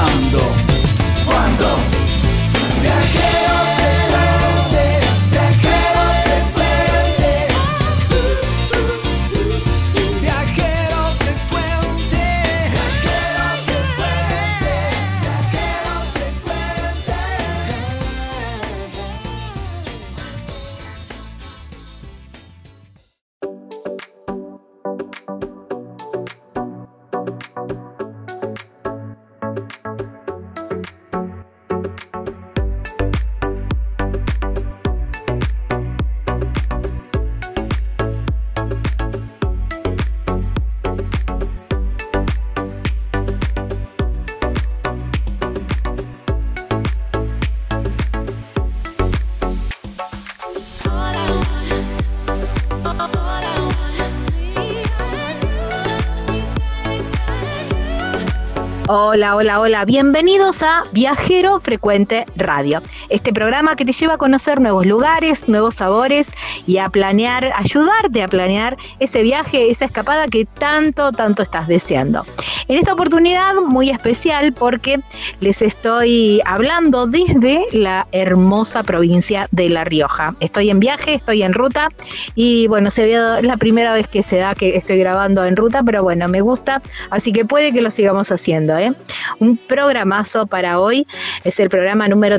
Ahora, Hola, hola, hola. Bienvenidos a Viajero Frecuente Radio. Este programa que te lleva a conocer nuevos lugares, nuevos sabores y a planear, ayudarte a planear ese viaje, esa escapada que tanto, tanto estás deseando. En esta oportunidad muy especial porque les estoy hablando desde la hermosa provincia de La Rioja. Estoy en viaje, estoy en ruta y bueno, se ve, la primera vez que se da que estoy grabando en ruta, pero bueno, me gusta, así que puede que lo sigamos haciendo. ¿eh? Un programazo para hoy, es el programa número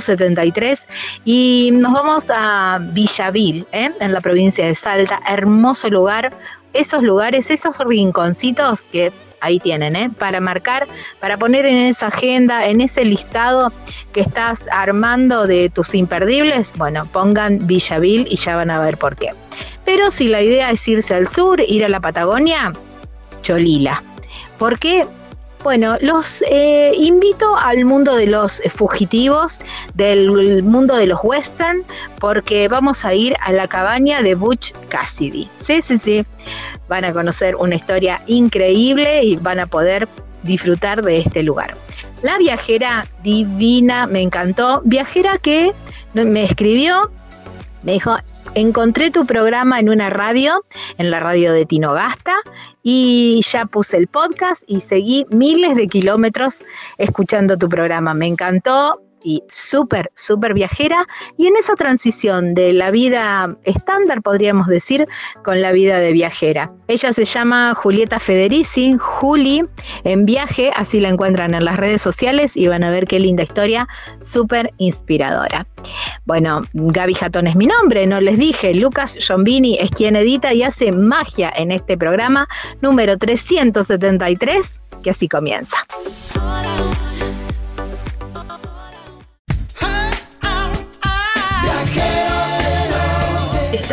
373 y nos vamos a Villavil, ¿eh? en la provincia de Salta, hermoso lugar, esos lugares, esos rinconcitos que ahí tienen, ¿eh? para marcar, para poner en esa agenda, en ese listado que estás armando de tus imperdibles, bueno, pongan Villavil y ya van a ver por qué. Pero si la idea es irse al sur, ir a la Patagonia, Cholila. ¿Por qué? Bueno, los eh, invito al mundo de los fugitivos, del mundo de los western, porque vamos a ir a la cabaña de Butch Cassidy. Sí, sí, sí. Van a conocer una historia increíble y van a poder disfrutar de este lugar. La viajera divina, me encantó. Viajera que me escribió, me dijo, encontré tu programa en una radio, en la radio de Tinogasta, y ya puse el podcast y seguí miles de kilómetros escuchando tu programa. Me encantó, y súper, súper viajera, y en esa transición de la vida estándar, podríamos decir, con la vida de viajera. Ella se llama Julieta Federici, Juli, en viaje, así la encuentran en las redes sociales y van a ver qué linda historia, súper inspiradora. Bueno, Gaby Jatón es mi nombre, no les dije, Lucas Giombini es quien edita y hace magia en este programa número 373, que así comienza.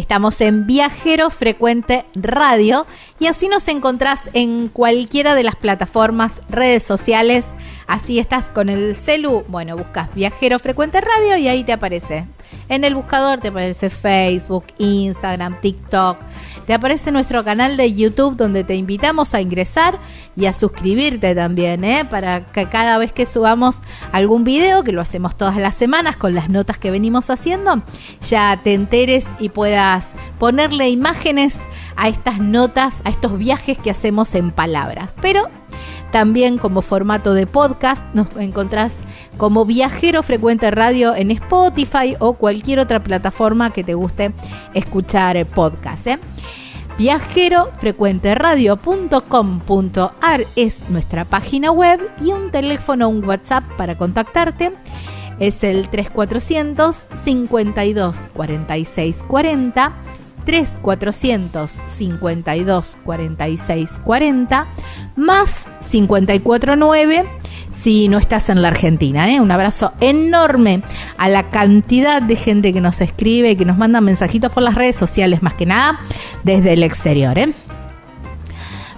Estamos en Viajero Frecuente Radio y así nos encontrás en cualquiera de las plataformas, redes sociales. Así estás con el celu, bueno, buscas Viajero Frecuente Radio y ahí te aparece. En el buscador te aparece Facebook, Instagram, TikTok. Te aparece nuestro canal de YouTube donde te invitamos a ingresar y a suscribirte también, ¿eh? para que cada vez que subamos algún video, que lo hacemos todas las semanas con las notas que venimos haciendo, ya te enteres y puedas ponerle imágenes a estas notas, a estos viajes que hacemos en palabras. Pero también como formato de podcast nos encontrás como Viajero Frecuente Radio en Spotify o cualquier otra plataforma que te guste escuchar podcast. ¿eh? viajerofrecuenteradio.com.ar es nuestra página web y un teléfono, un WhatsApp para contactarte es el 3400 52 46 40 3400 52 46 40 más 549 si no estás en la Argentina. ¿eh? Un abrazo enorme a la cantidad de gente que nos escribe, que nos manda mensajitos por las redes sociales, más que nada desde el exterior. ¿eh?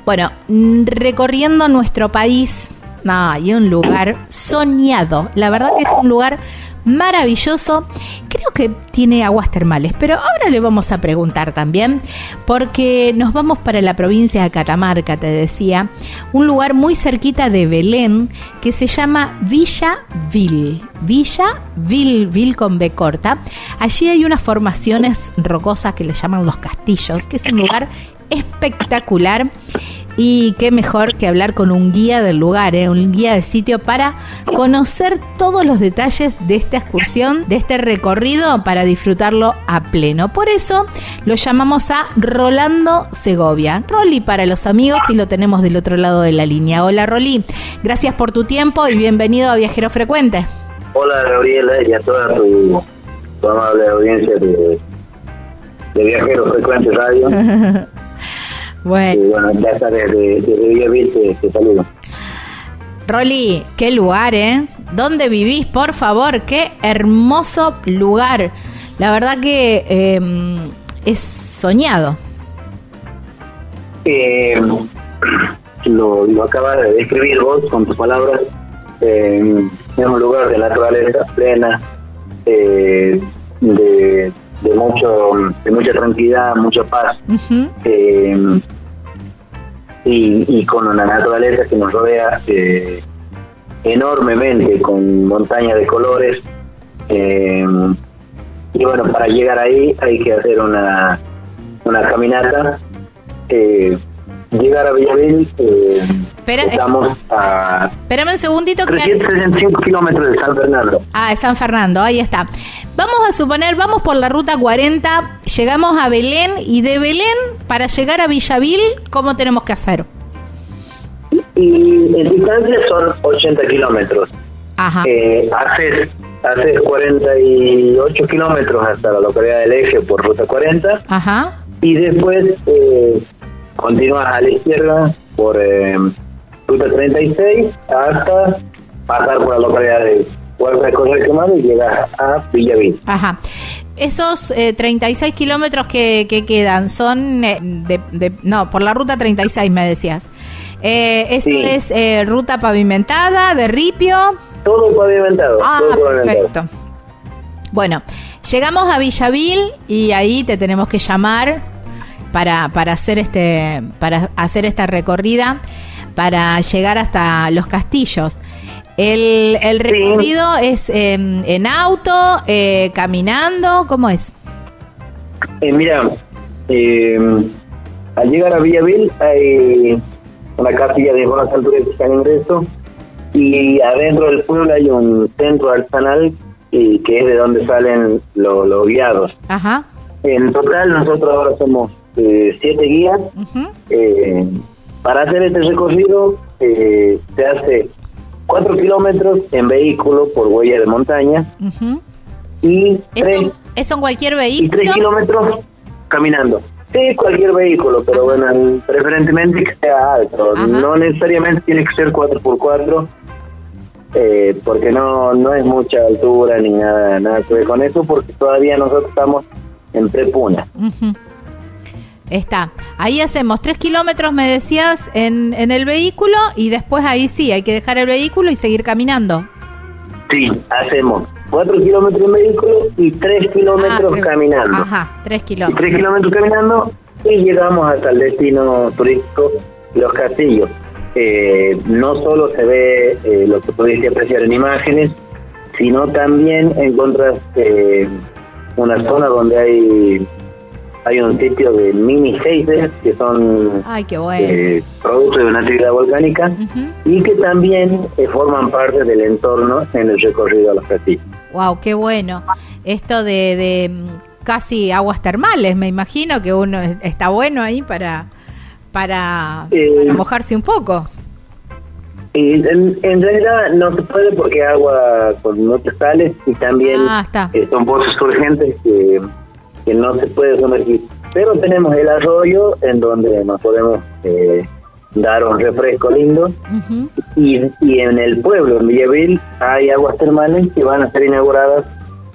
Bueno, recorriendo nuestro país, hay un lugar soñado. La verdad que es un lugar maravilloso. Creo que tiene aguas termales, pero ahora le vamos a preguntar también, porque nos vamos para la provincia de Catamarca, te decía, un lugar muy cerquita de Belén que se llama Villa Vil. Villa Vil, Vil con B corta. Allí hay unas formaciones rocosas que le llaman los castillos, que es un lugar espectacular y qué mejor que hablar con un guía del lugar, ¿eh? un guía del sitio para conocer todos los detalles de esta excursión, de este recorrido para disfrutarlo a pleno. Por eso lo llamamos a Rolando Segovia. Roli para los amigos y lo tenemos del otro lado de la línea. Hola Roli, gracias por tu tiempo y bienvenido a Viajero Frecuente. Hola Gabriela y a toda tu, amable audiencia de, de Viajero Frecuente Radio. Bueno. bueno, ya sabes, de, de, te, saludo. Rolly, qué lugar, ¿eh? ¿Dónde vivís, por favor? Qué hermoso lugar. La verdad que em, es soñado. Eh, lo, lo acabas de describir vos con tus palabras. Eh, es un lugar de naturaleza plena, eh, de, de mucho de mucha tranquilidad, mucha paz. eh, y, con una naturaleza que nos rodea eh, enormemente, con montañas de colores. Eh, y bueno, para llegar ahí hay que hacer una, una caminata. Eh, llegar a Villaville, eh, estamos a... Espérame un segundito. 365 kilómetros de San Fernando. Ah, de San Fernando, ahí está. Vamos a suponer, vamos por la ruta 40, llegamos a Belén y de Belén para llegar a Villaville, ¿cómo tenemos que hacer? Y en distancia son 80 kilómetros. Ajá. Eh, haces, haces 48 kilómetros hasta la localidad del Eje por ruta 40. Ajá. Y después eh, continúas a la izquierda por eh, ruta 36 hasta pasar por la localidad de Puerto de y llegas a Villavilla. Ajá. Esos 36 eh, kilómetros que, que, quedan son eh, de, no, por la ruta 36 me decías. Eh, ¿Esto es ruta pavimentada, de ripio? Todo pavimentado. Ah, perfecto. Bueno, llegamos a Villaville y ahí te tenemos que llamar para, para hacer este, para hacer esta recorrida, para llegar hasta los castillos. El, el recorrido es em, en auto, eh, caminando, ¿cómo es? Eh, mira, eh, al llegar a Villaville hay una casilla de buenas alturas que está en ingreso y adentro del pueblo hay un centro artesanal y que es de donde salen los guiados. Ajá. En total nosotros ahora somos eh, siete guías. Eh, para hacer este recorrido eh, se hace cuatro kilómetros en vehículo por huella de montaña y tres, ¿Eso en cualquier y vehículo? tres kilómetros caminando. Sí, cualquier vehículo, pero bueno, preferentemente que sea alto. Ajá. No necesariamente tiene que ser 4x4, eh, porque no no es mucha altura ni nada, nada que ver con eso, porque todavía nosotros estamos en prepuna. Está. Ahí hacemos tres kilómetros, me decías, en, en el vehículo y después ahí sí, hay que dejar el vehículo y seguir caminando. Sí, hacemos 4 kilómetros en vehículo y 3 kilómetros Ah, caminando. Ajá, tres Y kilómetros. 3 kilómetros caminando y llegamos hasta el destino turístico, los castillos. Eh, no solo se ve eh, lo que pudiste apreciar en imágenes, sino también encuentras eh, una zona donde hay hay un sitio de mini geysers que son Ay, qué bueno. eh, producto de una actividad volcánica y que también eh, forman parte del entorno en el recorrido a los castillos. Wow, qué bueno. Esto de, de mm, casi aguas termales, me imagino que uno es- está bueno ahí para para, Eh, para mojarse un poco. Y en, en realidad no se puede porque agua con muchas sales y también Ah, son pozos urgentes que, que no se puede sumergir. Pero tenemos el arroyo en donde nos podemos eh, dar un refresco lindo Ujú. y, y en el pueblo, en Villaville, hay aguas termales que van a ser inauguradas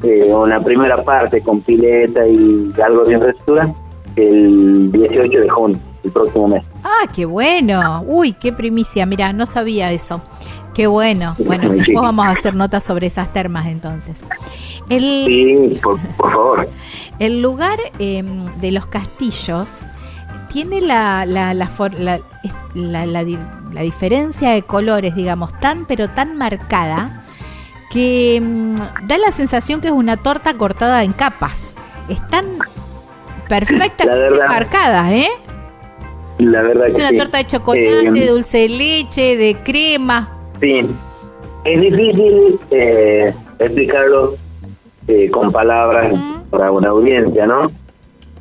eh, una primera parte con pileta y algo de infraestructura el 18 de junio, el próximo mes. Ah, qué bueno. Uy, qué primicia. Mira, no sabía eso. Qué bueno. Bueno, Sí. después vamos a hacer notas sobre esas termas entonces. El, Sí, por, por favor. El lugar eh, de los castillos tiene la, la, la, la- es- la- la di- la diferencia de colores, digamos, tan pero tan marcada que mm, da la sensación que es una torta cortada en capas. Están perfectamente verdad. marcadas, ¿eh? La verdad Es que una sí. torta de chocolate, Eh, de dulce de leche, de crema. Sí, es difícil eh, explicarlo eh, con palabras para una audiencia, ¿no?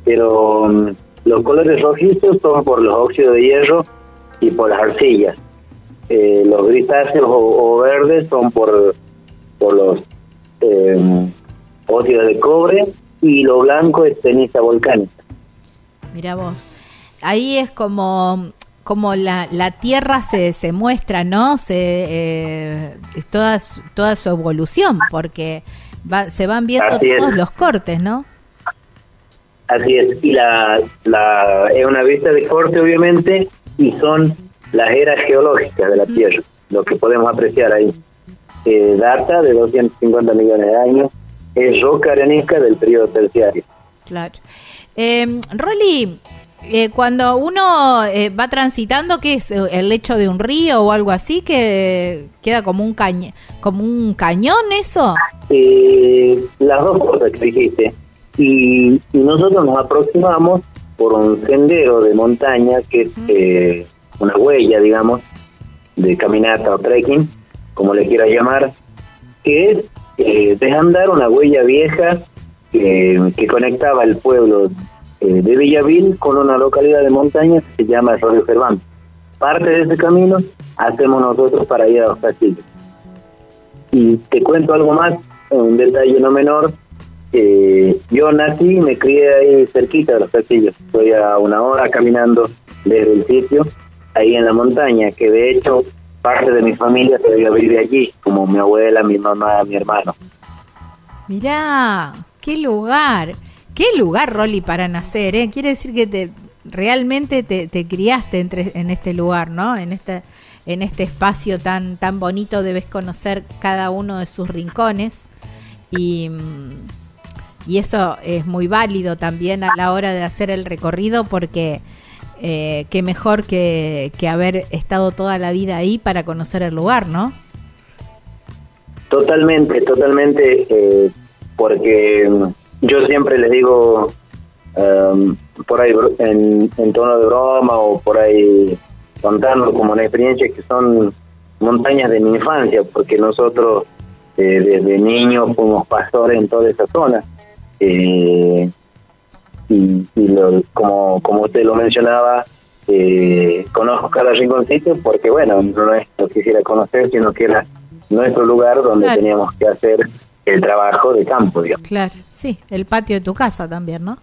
Pero mm, los colores rojizos son por los óxidos de hierro y por las arcillas. Eh, los grisáceos o, o verdes son por, por los eh, óxidos de cobre y lo blanco es ceniza volcánica. Mira vos. Ahí es como como la, la tierra se, se muestra, ¿no? Se eh, toda toda su evolución, porque va- se van viendo Así es. todos los cortes, ¿no? Así es, y la, la, es una vista de corte obviamente y son las eras geológicas de la Tierra, lo que podemos apreciar ahí. Eh, data de 250 millones de años, es roca arenisca del periodo terciario. Claro. Eh, Rolly, eh, cuando uno eh, va transitando, ¿qué es? ¿El lecho de un río o algo así? ¿Que queda como un, caña, como un cañón eso? Eh, las dos cosas que dijiste, y, y nosotros nos aproximamos por un sendero de montaña que es eh, una huella, digamos, de caminata o trekking, como le quieras llamar, que es eh, desandar una huella vieja que conectaba el pueblo eh, de Villaville con una localidad de montaña que se llama Arroyo Cervantes. Parte de ese camino hacemos nosotros para ir a los castillos. Y te cuento algo más, un detalle no menor. yo nací y me crié ahí cerquita de los castillos. Estoy a una hora caminando desde el sitio, ahí en la montaña, que de hecho parte de mi familia todavía vive allí, como mi abuela, mi mamá, mi hermano. Mirá, qué lugar, qué lugar, Rolly, para nacer, ¿eh? Quiere decir que te realmente te, te criaste entre, en este lugar, ¿no? En este, en este espacio tan, tan bonito debes conocer cada uno de sus rincones y, y eso es muy válido también a la hora de hacer el recorrido porque eh, qué mejor que, que haber estado toda la vida ahí para conocer el lugar, ¿no? Totalmente, totalmente, eh, porque yo siempre les digo um, por ahí en, en, tono de broma o por ahí contando como una experiencia que son montañas de mi infancia, porque nosotros eh, desde niños fuimos pastores en toda esa zona. Eh, y, como, como usted lo mencionaba, eh, conozco cada rinconcito porque, bueno, no es lo quisiera conocer, sino que era nuestro lugar donde teníamos que hacer el trabajo de campo, digamos. Claro, sí, el patio de tu casa también, ¿no?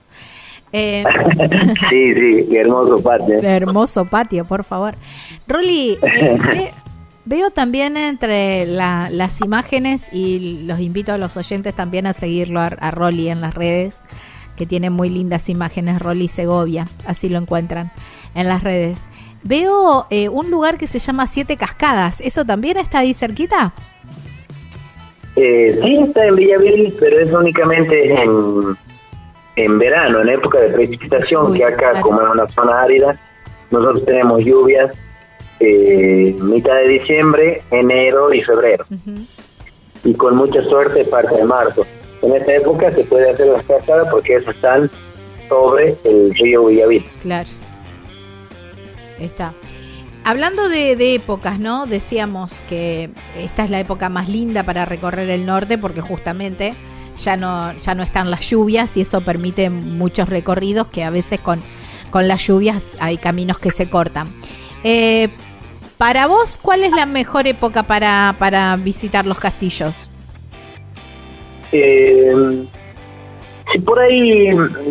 Eh, sí, sí, hermoso patio. Hermoso patio, por favor. Rolly, eh, veo también entre las imágenes y los invito a los oyentes también a seguirlo a, a Rolly en las redes, que tiene muy lindas imágenes, Rolly Segovia, así lo encuentran en las redes. Veo eh, un lugar que se llama Siete Cascadas. ¿Eso también está ahí cerquita? Eh, sí, está en Villavil, pero es únicamente en, en verano, en época de precipitación, que acá, como es una zona árida, nosotros tenemos lluvias eh, mitad de diciembre, enero y febrero. Y con mucha suerte parte de marzo. En esta época se puede hacer las cascadas porque esas están sobre el río Villavil. Claro. Está. Hablando de, épocas, ¿no? Decíamos que esta es la época más linda para recorrer el norte porque justamente ya no, ya no están las lluvias y eso permite muchos recorridos que a veces con, con las lluvias hay caminos que se cortan. Eh, para vos, ¿cuál es la mejor época para, para visitar los castillos? Eh, por ahí,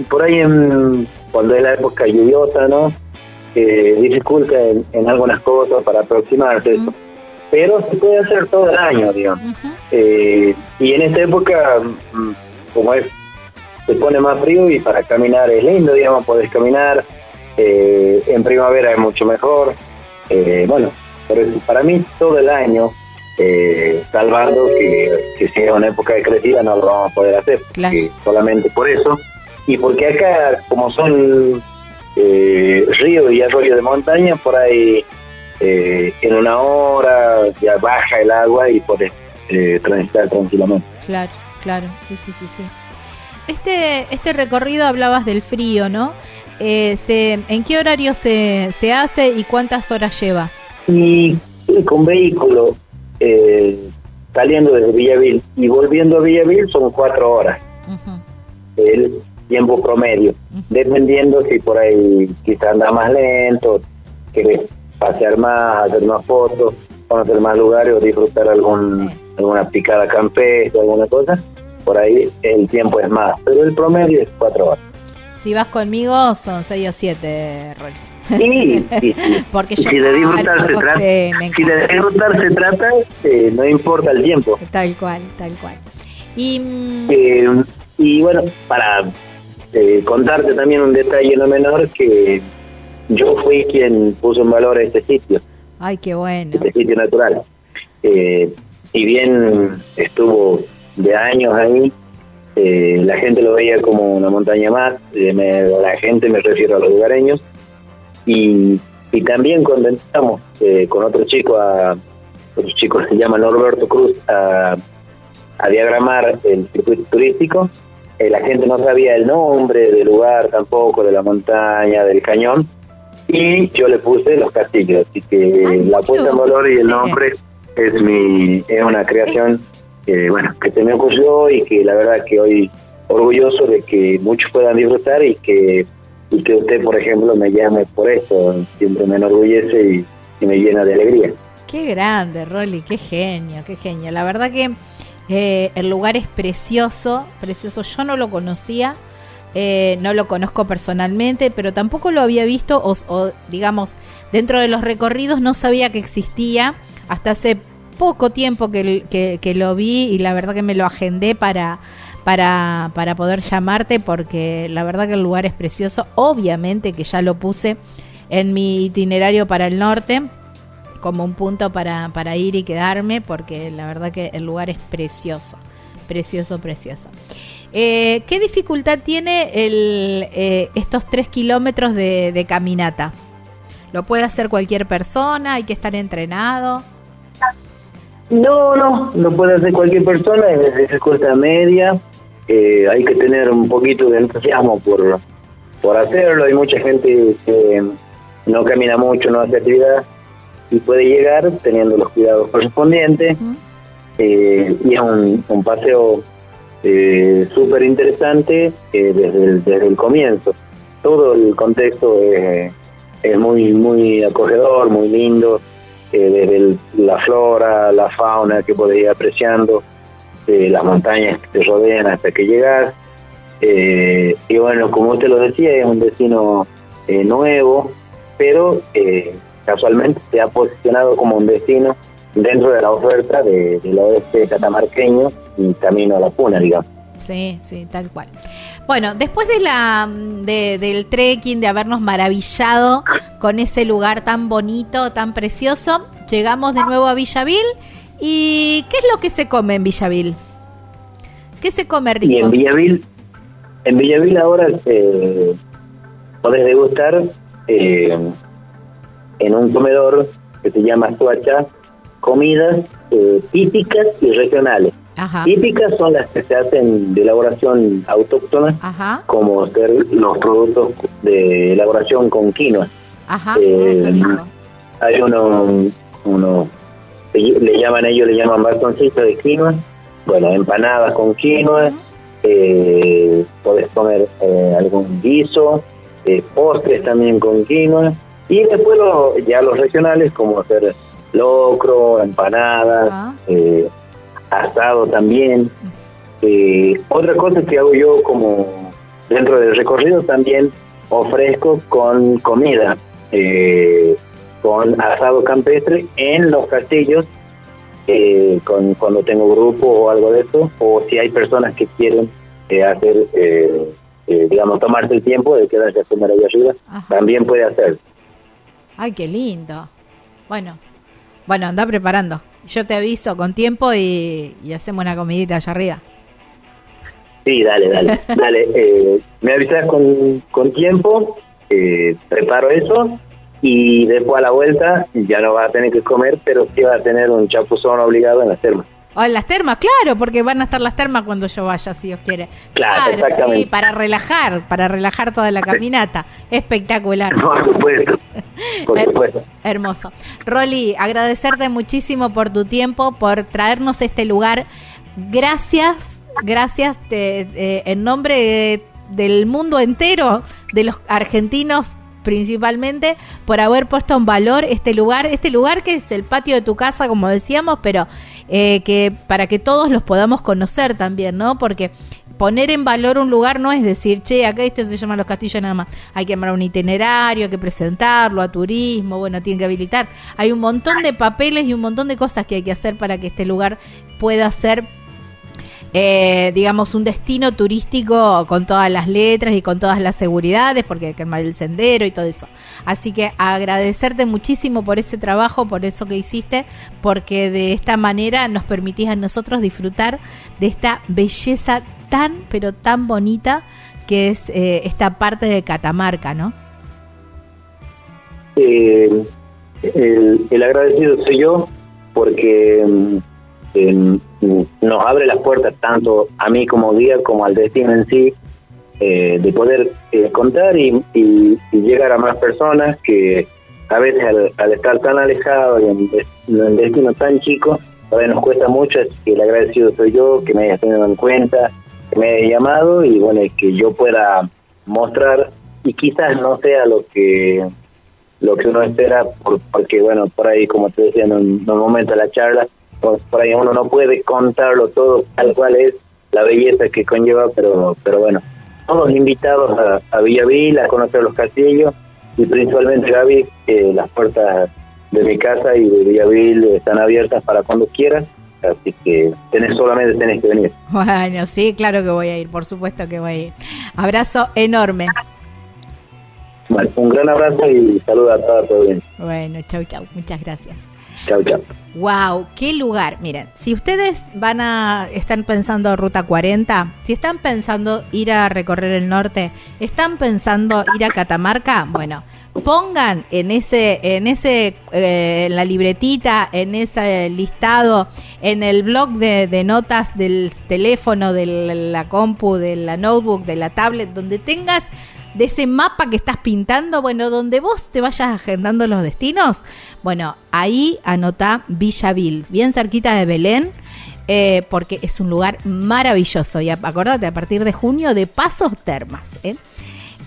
por ahí en, cuando es la época lluviosa, ¿no? Eh, dificulta en, algunas cosas para aproximarse, pero se puede hacer todo el año, digamos. Eh, y en esta época, mm, como es, se pone más frío y para caminar es lindo, digamos, podés caminar. Eh, en primavera es mucho mejor. Eh, bueno, pero para mí todo el año, salvando que, que sea una época de crecida, no lo vamos a poder hacer, solamente por eso. Y porque acá, como son eh, río y arroyo de montaña, por ahí eh, en una hora ya baja el agua y puedes eh, transitar tranquilamente. Claro, claro, sí, sí, sí, sí. Este, este recorrido hablabas del frío, ¿no? Eh, se, ¿En qué horario se, se hace y cuántas horas lleva? Y, con vehículo eh, saliendo desde Villavil y volviendo a Villavil son cuatro horas. el, tiempo promedio, dependiendo si por ahí quizás anda más lento, quieres pasear más, hacer más fotos, conocer más lugares o disfrutar algún, alguna picada campestre, alguna cosa, por ahí el tiempo es más, pero el promedio es cuatro horas. Si vas conmigo son seis o siete, Sí, sí, Porque si de disfrutar se trata, si de disfrutar se trata, eh, no importa el tiempo. Tal cual, tal cual. Y, eh, y bueno, para eh, contarte también un detalle no menor que yo fui quien puso en valor este sitio. Ay, qué bueno. Este sitio natural. Eh, y bien estuvo de años ahí, eh, la gente lo veía como una montaña más, me, la gente me refiero a los lugareños, y, y también cuando entramos con otro chico, a, otro chico se llama Norberto Cruz, a, a diagramar el circuito turístico, eh, la gente no sabía el nombre del lugar tampoco, de la montaña, del cañón, y yo le puse los castillos, así que la puesta en valor y el nombre es mi es una creación que bueno que se me ocurrió y que la verdad que hoy orgulloso de que muchos puedan disfrutar y que y que usted por ejemplo me llame por esto. Siempre me enorgullece y, y me llena de alegría. Qué grande Rolly qué genio qué genio. La verdad que eh, el lugar es precioso, precioso. Yo no lo conocía, eh, no lo conozco personalmente, pero tampoco lo había visto o, digamos, dentro de los recorridos no sabía que existía. Hasta hace poco tiempo que, que, lo vi y la verdad que me lo agendé para, para, para poder llamarte porque la verdad que el lugar es precioso. Obviamente que ya lo puse en mi itinerario para el norte como un punto para, para ir y quedarme, porque la verdad que el lugar es precioso, Precioso, precioso. Eh, ¿Qué dificultad tiene el, eh, estos tres kilómetros de, de caminata? ¿Lo puede hacer cualquier persona? ¿Hay que estar entrenado? No, no, lo puede hacer cualquier persona, es dificultad media, eh, hay que tener un poquito de entusiasmo por, por hacerlo, hay mucha gente que no camina mucho, no hace actividad y puede llegar teniendo los cuidados correspondientes eh, y es un, un paseo eh, súper interesante eh, desde, el, desde el comienzo. Todo el contexto es, es muy, muy acogedor, muy lindo, eh, desde el- la flora, la fauna que podés ir apreciando, eh, las montañas que te rodean hasta que llegas. Eh, y bueno, como te lo decía, es un destino nuevo, pero eh, casualmente se ha posicionado como un destino dentro de la oferta de- del oeste catamarqueño y camino a la puna, digamos. Sí, sí, tal cual. Bueno, después de la de- del trekking, de habernos maravillado con ese lugar tan bonito, tan precioso, llegamos de nuevo a Villavil. ¿Y qué es lo que se come en Villavil? ¿Qué se come Y rico? en Villavil, en Villavil ahora eh, podés degustar eh, en un comedor que se llama Suacha comidas eh, típicas y regionales. Ajá, Típicas son las que se hacen de elaboración autóctona, ajá, como ser los productos de elaboración con quinoa. ajá. Eh, rico. Hay uno, uno le llaman ellos, le llaman bastoncitos de quinoa. Bueno, empanadas con quinoa, eh, podés comer eh, algún guiso, eh, postres también con quinoa. Y después lo- ya los regionales, como hacer locro, empanadas, Ah. eh, asado también. Eh, otra cosa que hago yo como dentro del recorrido también ofrezco con comida, eh, con asado campestre en los castillos, eh, con, cuando tengo grupo o algo de eso, o si hay personas que quieren eh, hacer, digamos, tomarse el tiempo de quedarse a comer ahí arriba, Ajá. también puede hacer. Ay, qué lindo. Bueno, bueno, anda preparando. Yo te aviso con tiempo y, y hacemos una comidita allá arriba. Sí, dale, dale, dale. eh, me avisas con, con tiempo, eh, preparo eso y después a la vuelta ya no vas a tener que comer, pero sí vas a tener un chapuzón obligado en termas. O en las termas, claro, porque van a estar las termas cuando yo vaya, si Dios quiere. Claro, exactamente. sí, para relajar, para relajar toda la caminata. Espectacular. Por supuesto, por supuesto. Hermoso. Rolly, agradecerte muchísimo por tu tiempo, por traernos este lugar. Gracias, gracias te- eh, en nombre de- del mundo entero, de los argentinos principalmente, por haber puesto en valor este lugar, este lugar que es el patio de tu casa, como decíamos, pero eh, que para que todos los podamos conocer también, ¿no? Porque poner en valor un lugar no es decir, che, acá esto se llama Los Castillos nada más. Hay que armar un itinerario, hay que presentarlo a turismo, bueno, tienen que habilitar. Hay un montón de papeles y un montón de cosas que hay que hacer para que este lugar pueda ser eh, digamos, un destino turístico con todas las letras y con todas las seguridades, porque hay que armar el sendero y todo eso. Así que agradecerte muchísimo por ese trabajo, por eso que hiciste, porque de esta manera nos permitís a nosotros disfrutar de esta belleza tan, pero tan bonita que es eh, esta parte de Catamarca, ¿no? Eh, el, el agradecido soy yo porque mm, nos abre las puertas tanto a mí como guía como al destino en sí eh, de poder eh, contar y, llegar a más personas que a veces al, estar tan alejados y en, en destino tan chico a veces nos cuesta mucho que el agradecido soy yo que me hayas tenido en cuenta que me hayas llamado y bueno que yo pueda mostrar y quizás no sea lo que lo que uno espera, por- porque bueno, por ahí, como te decía en un, en un momento de la charla, pues, por ahí uno no puede contarlo todo tal cual es la belleza que conlleva, pero pero bueno, todos invitados a, a Villavil, a conocer los castillos, y principalmente Gaby, eh, las puertas de mi casa y de Villavil están abiertas para cuando quieras, así que tenés solamente tenés que venir. Bueno, sí, claro que voy a ir, por supuesto que voy a ir. Abrazo enorme. Bueno, un gran abrazo y saludos a toda tu audiencia. Bueno, chau, chau. Muchas gracias. Chau, chau. Wow, qué lugar. Miren, si ustedes van a están pensando ruta 40, si están pensando ir a recorrer el norte, están pensando ir a Catamarca, bueno, pongan en ese en ese eh, en la libretita, en ese listado, en el blog de, de notas del teléfono, de la compu, de la notebook, de la tablet, donde tengas de ese mapa que estás pintando, bueno, donde vos te vayas agendando los destinos, bueno, ahí anota Villaville, bien cerquita de Belén. eh, porque es un lugar maravilloso. Y acordate, a partir de junio, de Pasos Termas. ¿eh?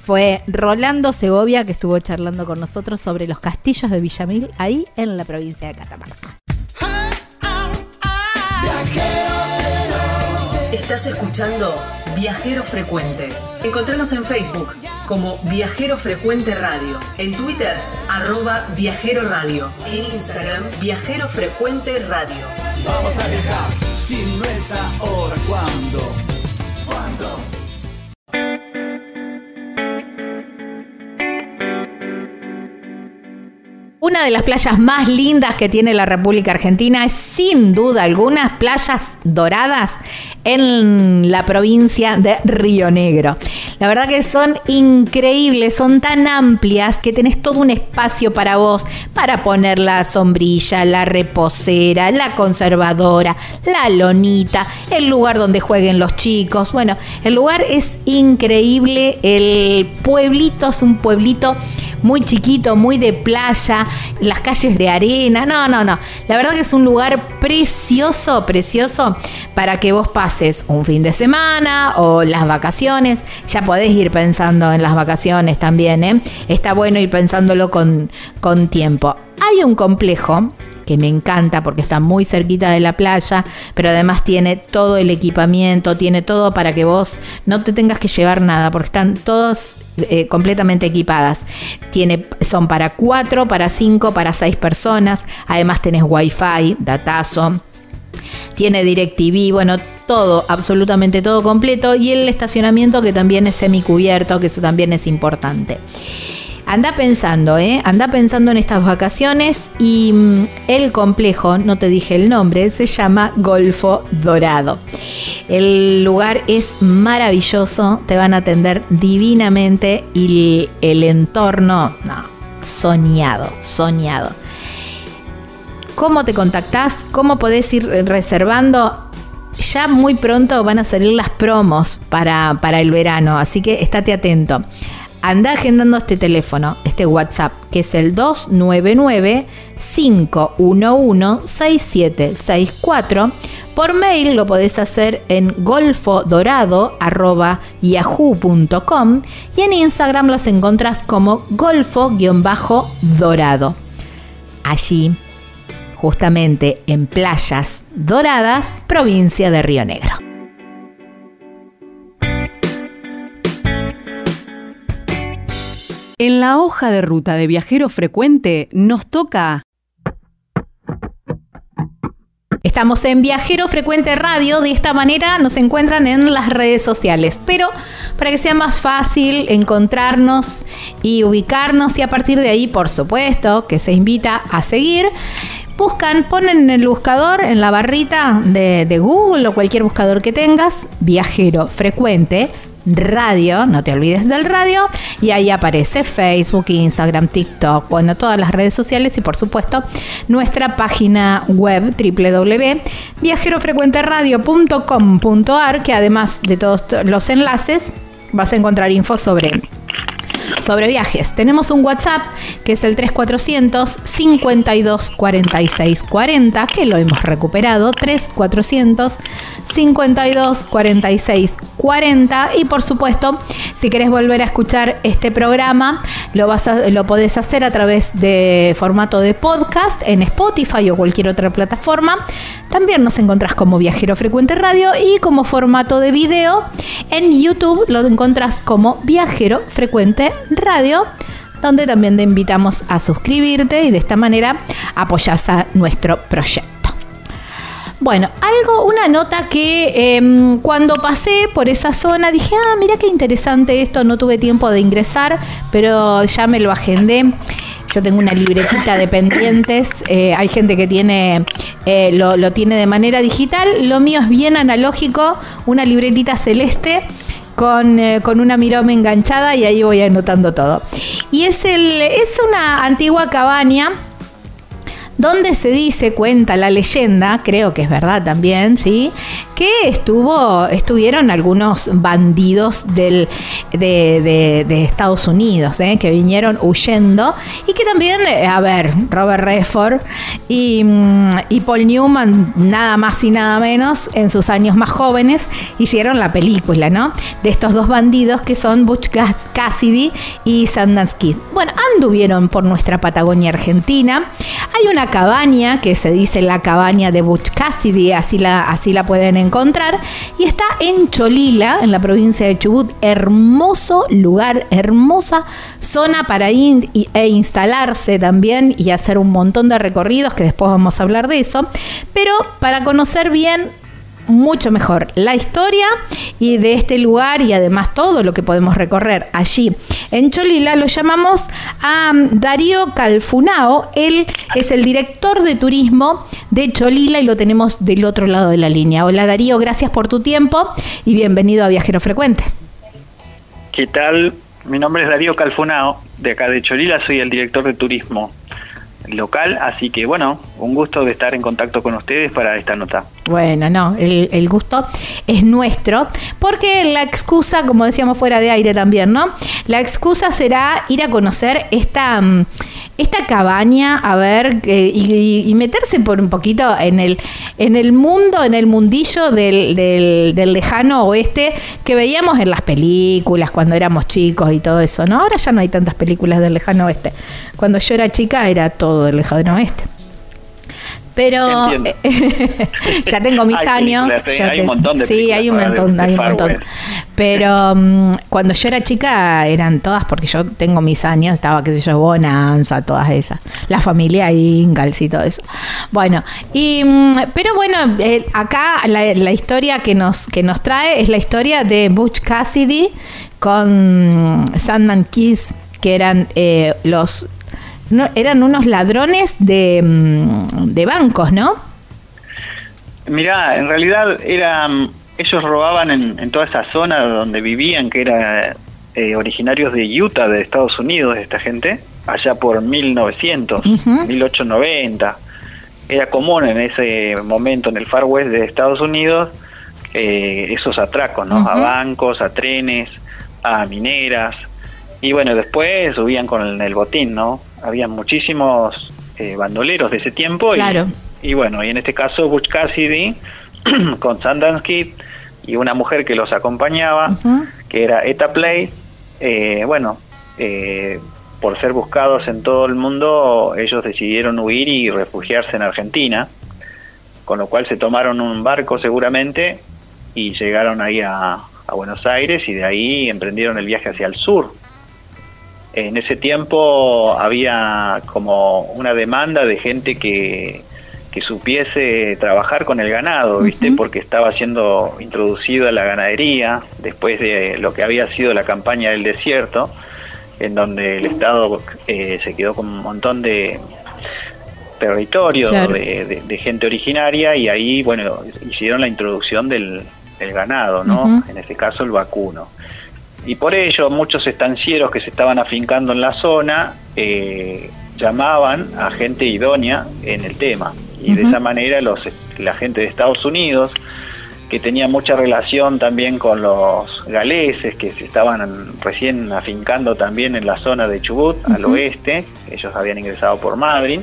Fue Rolando Segovia que estuvo charlando con nosotros sobre los castillos de Villamil, ahí en la provincia de Catamarca. Estás escuchando Viajero Frecuente. Encontranos en Facebook como Viajero Frecuente Radio, en Twitter arroba Viajero Radio, en Instagram Viajero Frecuente Radio. Vamos a viajar, si no es ahora, ¿cuándo? ¿Cuándo? Una de las playas más lindas que tiene la República Argentina es sin duda algunas playas doradas en la provincia de Río Negro. La verdad que son increíbles, son tan amplias que tenés todo un espacio para vos, para poner la sombrilla, la reposera, la conservadora, la lonita, el lugar donde jueguen los chicos. Bueno, el lugar es increíble, el pueblito es un pueblito muy chiquito, muy de playa, las calles de arena. No, no, no. La verdad que es un lugar precioso, precioso para que vos pases un fin de semana o las vacaciones. Ya podés ir pensando en las vacaciones también, ¿eh? Está bueno ir pensándolo con, con tiempo. Hay un complejo que me encanta porque está muy cerquita de la playa, pero además tiene todo el equipamiento, tiene todo para que vos no te tengas que llevar nada, porque están todos eh, completamente equipadas. Tiene, son para cuatro, para cinco, para seis personas. Además tenés wifi, datazo. Tiene DirecTV, bueno, todo, absolutamente todo completo. Y el estacionamiento que también es semicubierto, que eso también es importante. Anda pensando, ¿eh? Anda pensando en estas vacaciones y mm, el complejo, no te dije el nombre, se llama Golfo Dorado. El lugar es maravilloso, te van a atender divinamente y el, entorno, no, soñado, soñado. ¿Cómo te contactás? ¿Cómo podés ir reservando? Ya muy pronto van a salir las promos para, para el verano, así que estate atento. Anda agendando este teléfono, este WhatsApp, que es el 299-511-6764. Por mail lo podés hacer en golfodorado.yahoo.com y en Instagram los encontrás como golfo-dorado. Allí, justamente en Playas Doradas, provincia de Río Negro. En la hoja de ruta de viajero frecuente nos toca Estamos en Viajero Frecuente Radio, de esta manera nos encuentran en las redes sociales, pero para que sea más fácil encontrarnos y ubicarnos y a partir de ahí, por supuesto, que se invita a seguir, buscan, ponen en el buscador, en la barrita de, de Google o cualquier buscador que tengas, Viajero Frecuente radio, no te olvides del radio, y ahí aparece Facebook, Instagram, TikTok, bueno, todas las redes sociales y por supuesto nuestra página web www.viajerofrecuenteradio.com.ar, que además de todos los enlaces vas a encontrar info sobre sobre viajes. Tenemos un WhatsApp que es el 3400 52 46 40, que lo hemos recuperado, 3400 52 46 40 y por supuesto, si querés volver a escuchar este programa, lo vas lo podés hacer a través de formato de podcast en Spotify o cualquier otra plataforma. También nos encontrás como Viajero Frecuente Radio y como formato de video en YouTube lo encontrás como Viajero Frecuente Radio donde también te invitamos a suscribirte y de esta manera apoyas a nuestro proyecto. Bueno, algo, una nota que eh, cuando pasé por esa zona dije, ah, mira qué interesante esto, no tuve tiempo de ingresar, pero ya me lo agendé. Yo tengo una libretita de pendientes, eh, hay gente que tiene eh, lo tiene de manera digital, lo mío es bien analógico, una libretita celeste con, eh, con una mirome enganchada y ahí voy anotando todo. Y es, el, es una antigua cabaña donde se dice, cuenta la leyenda, creo que es verdad también, ¿sí? Que estuvo, estuvieron algunos bandidos del, de, de- Estados Unidos, ¿eh? que vinieron huyendo y que también, eh, a ver, Robert Redford y, mm, y Paul Newman, nada más y nada menos, en sus años más jóvenes, hicieron la película, ¿no? De estos dos bandidos que son Butch Cass- Cassidy y Sundance Kid. Bueno, anduvieron por nuestra Patagonia Argentina. Hay una cabaña que se dice la cabaña de Butch Cassidy, así la, así la pueden encontrar, y está en Cholila, en la provincia de Chubut. Hermoso lugar, hermosa zona para ir y- e instalarse también y hacer un montón de recorridos, que después vamos a hablar de eso. Pero para conocer bien mucho mejor la historia y de este lugar y además todo lo que podemos recorrer allí en Cholila lo llamamos a Darío Calfunao. Él es el director de turismo de Cholila y lo tenemos del otro lado de la línea. Hola Darío, gracias por tu tiempo y bienvenido a Viajero Frecuente. ¿Qué tal? Mi nombre es Darío Calfunao, de acá de Cholila, soy el director de turismo local, así que bueno, un gusto de estar en contacto con ustedes para esta nota. Bueno, no, el, el gusto es nuestro, porque la excusa, como decíamos fuera de aire también, ¿no? La excusa será ir a conocer esta, mm, esta cabaña, a ver, y, y meterse por un poquito en el, en el mundo, en el mundillo del, del, del lejano oeste que veíamos en las películas cuando éramos chicos y todo eso, ¿no? Ahora ya no hay tantas películas del lejano oeste. Cuando yo era chica era todo del lejano oeste. Pero Entiendo. ya tengo mis Hay años. películas, ¿eh? ya Hay un montón de Sí, hay un montón, de hay un montón. West. Pero mm, cuando yo era chica eran todas, porque yo tengo mis años, estaba, qué sé yo, Bonanza, todas esas. La familia Ingalls y todo eso. Bueno, y, mm, pero bueno, eh, acá la, la historia que nos, que nos trae es la historia de Butch Cassidy con mm, Sandman Kiss, que eran eh, los... no, eran unos ladrones de, mm, de bancos, ¿no? Mirá, en realidad eran, ellos robaban en, en toda esa zona donde vivían, que era eh, originarios de Utah, de Estados Unidos, esta gente, allá por 1900, Ujú. 1890. Era común en ese momento en el Far West de Estados Unidos eh, esos atracos, ¿no? A bancos, a trenes, a mineras. Y bueno, después subían con el, el botín, ¿no? Había muchísimos eh, bandoleros de ese tiempo. y- Claro. y bueno, y en este caso Butch Cassidy con Sundance Kid y una mujer que los acompañaba, que era Eta Play, eh, bueno, eh, por ser buscados en todo el mundo, ellos decidieron huir y refugiarse en Argentina, con lo cual se tomaron un barco seguramente y llegaron ahí a, a Buenos Aires y de ahí emprendieron el viaje hacia el sur. En ese tiempo había como una demanda de gente que, que supiese trabajar con el ganado, ¿viste? Porque estaba siendo introducida la ganadería después de lo que había sido la campaña del desierto, en donde el Estado eh, se quedó con un montón de territorio Claro. de, de- de gente originaria y ahí, bueno, hicieron la introducción del, del ganado, ¿no? En este caso el vacuno. Y por ello muchos estancieros que se estaban afincando en la zona eh, llamaban a gente idónea en el tema. Y de esa manera los, la gente de Estados Unidos, que tenía mucha relación también con los galeses que se estaban recién afincando también en la zona de Chubut, al oeste, ellos habían ingresado por Madrid.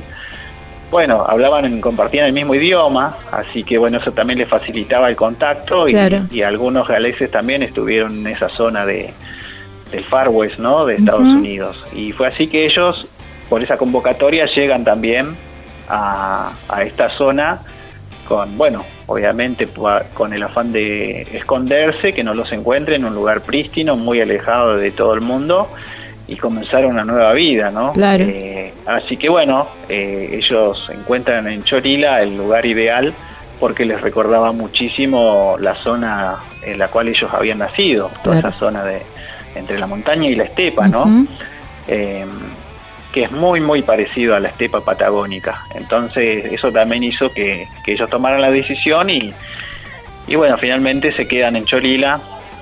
Bueno, hablaban, compartían el mismo idioma, así que bueno, eso también les facilitaba el contacto y, Claro. y algunos galeses también estuvieron en esa zona de del Far West, ¿no? De Estados. Unidos. Y fue así que ellos, por esa convocatoria, llegan también a, a esta zona con, bueno, obviamente con el afán de esconderse, que no los encuentren en un lugar prístino, muy alejado de todo el mundo y comenzar una nueva vida, ¿no? Claro. Eh, así que bueno, eh, ellos encuentran en Chorila el lugar ideal porque les recordaba muchísimo la zona en la cual ellos habían nacido, toda Claro. esa zona de entre la montaña y la estepa, ¿no? Eh, que es muy muy parecido a la estepa patagónica. Entonces eso también hizo que, que ellos tomaran la decisión y, y bueno, finalmente se quedan en Cholila.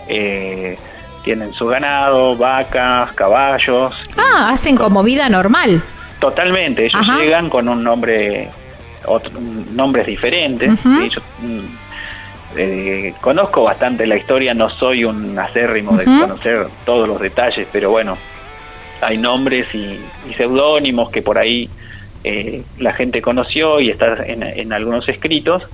Eh, tienen su ganado, vacas, caballos. Ah, hacen como vida normal. Totalmente, ellos Ajá. llegan con un nombre, otro, nombres diferentes. Mm, eh, conozco bastante la historia, no soy un acérrimo de conocer todos los detalles, pero bueno, hay nombres y, y seudónimos que por ahí eh, la gente conoció y está en, en algunos escritos,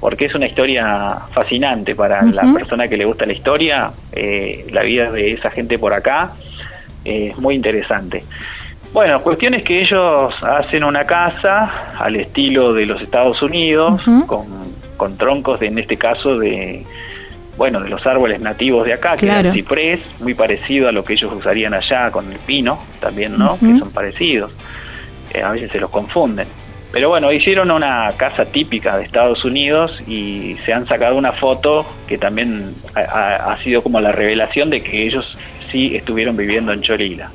porque es una historia fascinante para la persona que le gusta la historia, eh, la vida de esa gente por acá eh, es muy interesante. Bueno, cuestión es que ellos hacen una casa al estilo de los Estados Unidos, con, con troncos, de, en este caso, de bueno de los árboles nativos de acá, que era el ciprés, muy parecido a lo que ellos usarían allá con el pino, también, ¿no? Que son parecidos. Eh, a veces se los confunden. Pero bueno, hicieron una casa típica de Estados Unidos y se han sacado una foto que también ha, ha- sido como la revelación de que ellos sí estuvieron viviendo en Cholila.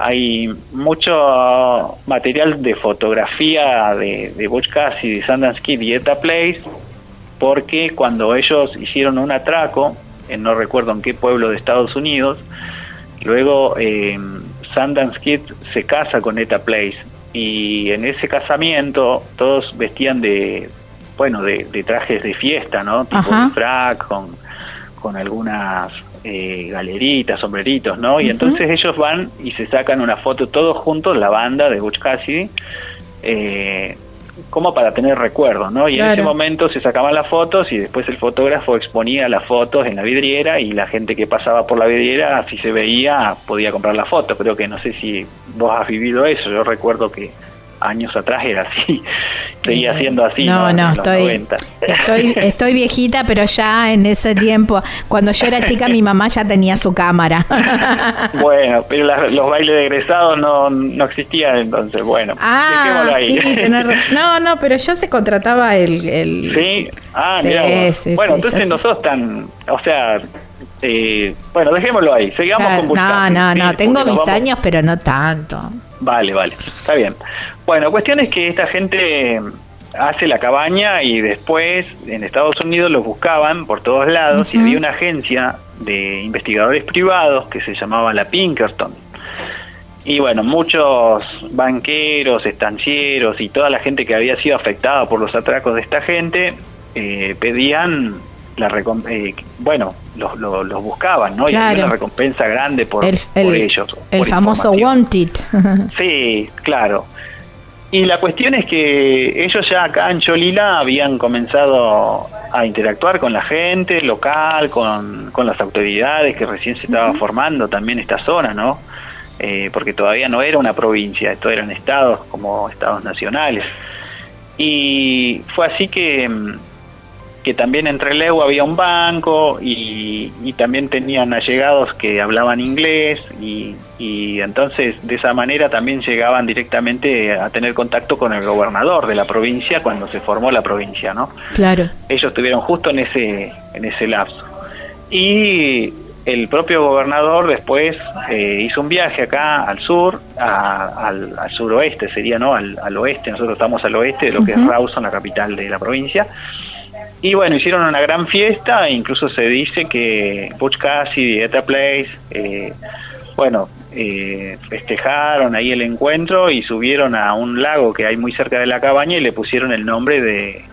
Hay mucho material de fotografía de, de Butch Cassidy, de Sundance Kid y Eta Place, porque cuando ellos hicieron un atraco, en no recuerdo en qué pueblo de Estados Unidos, luego eh, Kid se casa con Eta Place y en ese casamiento todos vestían de, bueno, de, de trajes de fiesta, ¿no? Tipo Ajá. de frac, con, con algunas eh, galeritas, sombreritos, ¿no? Y entonces ellos van y se sacan una foto todos juntos, la banda de Butch Cassidy, eh, como para tener recuerdos, ¿no? Y en ese momento se sacaban las fotos y después el fotógrafo exponía las fotos en la vidriera y la gente que pasaba por la vidriera, si se veía, podía comprar la foto. Creo que no sé si vos has vivido eso, yo recuerdo que años atrás era así, seguía siendo así. No, no, estoy, 90. estoy, estoy viejita, pero ya en ese tiempo, cuando yo era chica, mi mamá ya tenía su cámara. Bueno, pero la- los bailes de egresados no, no existían entonces, bueno, ah, ahí. sí, no, no, pero yo se contrataba el, el Sí, ah, Sí, sí, bueno, sí, ya entonces no sos tan, o sea, eh, bueno, dejémoslo ahí, sigamos Claro, con no, no, no, tengo mis vamos- años, pero no tanto. Vale, vale, está bien. Bueno, cuestión es que esta gente hace la cabaña y después en Estados Unidos los buscaban por todos lados y había una agencia de investigadores privados que se llamaba la Pinkerton. Y bueno, muchos banqueros, estancieros y toda la gente que había sido afectada por los atracos de esta gente eh, pedían la recom- eh, bueno, los, los, los buscaban, ¿no? Y había una recompensa grande por, el por el- ellos. el por famoso. Wanted. Sí, claro. Y la cuestión es que ellos ya acá en Cholila habían comenzado a interactuar con la gente local, con, con las autoridades que recién se estaba formando también esta zona, ¿no? Eh, porque todavía no era una provincia, esto eran estados como estados nacionales. Y fue así que, mm, que también en Trelew había un banco y, y también tenían allegados que hablaban inglés y, y entonces de esa manera también llegaban directamente a tener contacto con el gobernador de la provincia cuando se formó la provincia, ¿no? claro. ellos estuvieron justo en ese en ese lapso y el propio gobernador después eh, hizo un viaje acá al sur a- al, al suroeste sería no al, al oeste nosotros estamos al oeste de lo que es. Rawson la capital de la provincia y bueno hicieron una gran fiesta incluso se dice que Butch Cassidy y Eta Place eh, bueno eh, festejaron ahí el encuentro y subieron a un lago que hay muy cerca de la cabaña y le pusieron el nombre de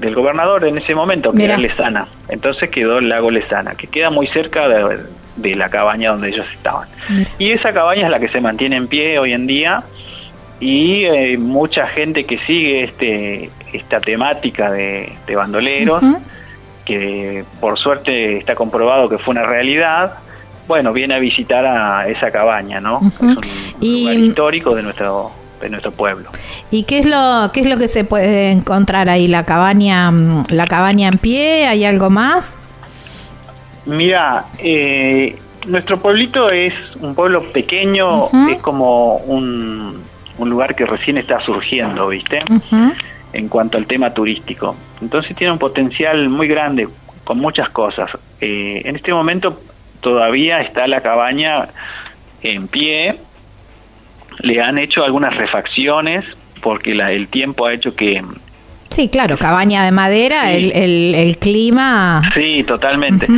del gobernador en ese momento, que era Lesana. Entonces quedó el lago Lesana, que queda muy cerca de, de la cabaña donde ellos estaban. Y esa cabaña es la que se mantiene en pie hoy en día y eh, mucha gente que sigue este esta temática de, de bandoleros, que por suerte está comprobado que fue una realidad, bueno, viene a visitar a esa cabaña, ¿no? Es un Y- lugar histórico de nuestro de nuestro pueblo. ¿Y qué es lo qué es lo que se puede encontrar ahí? La cabaña, mm, la cabaña en pie, ¿hay algo más? Mira, eh, nuestro pueblito es un pueblo pequeño, es como un, un lugar que recién está surgiendo, ¿viste? En cuanto al tema turístico. Entonces tiene un potencial muy grande con muchas cosas. Eh, en este momento todavía está la cabaña en pie, le han hecho algunas refacciones porque la, el tiempo ha hecho que Sí, claro, cabaña de madera, el, el, clima. Sí, totalmente.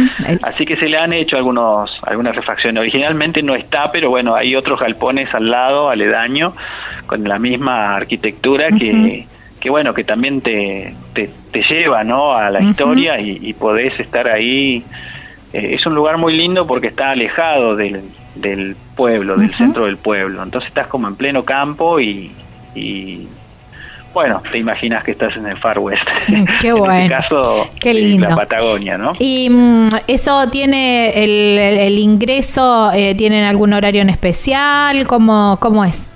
Así que se le han hecho algunos algunas refacciones. Originalmente no está, pero bueno, hay otros galpones al lado, aledaño, con la misma arquitectura que, que bueno, que también te, te, lleva ¿no? a la historia y, podés estar ahí. Eh, es un lugar muy lindo porque está alejado del, del pueblo, del centro del pueblo. Entonces estás como en pleno campo y, y bueno, te imaginas que estás en el Far West. Qué en bueno. este caso, Qué lindo. la Patagonia, ¿no? Y mm, eso tiene el, ingreso, eh, ¿tienen algún horario en especial? ¿Cómo, cómo es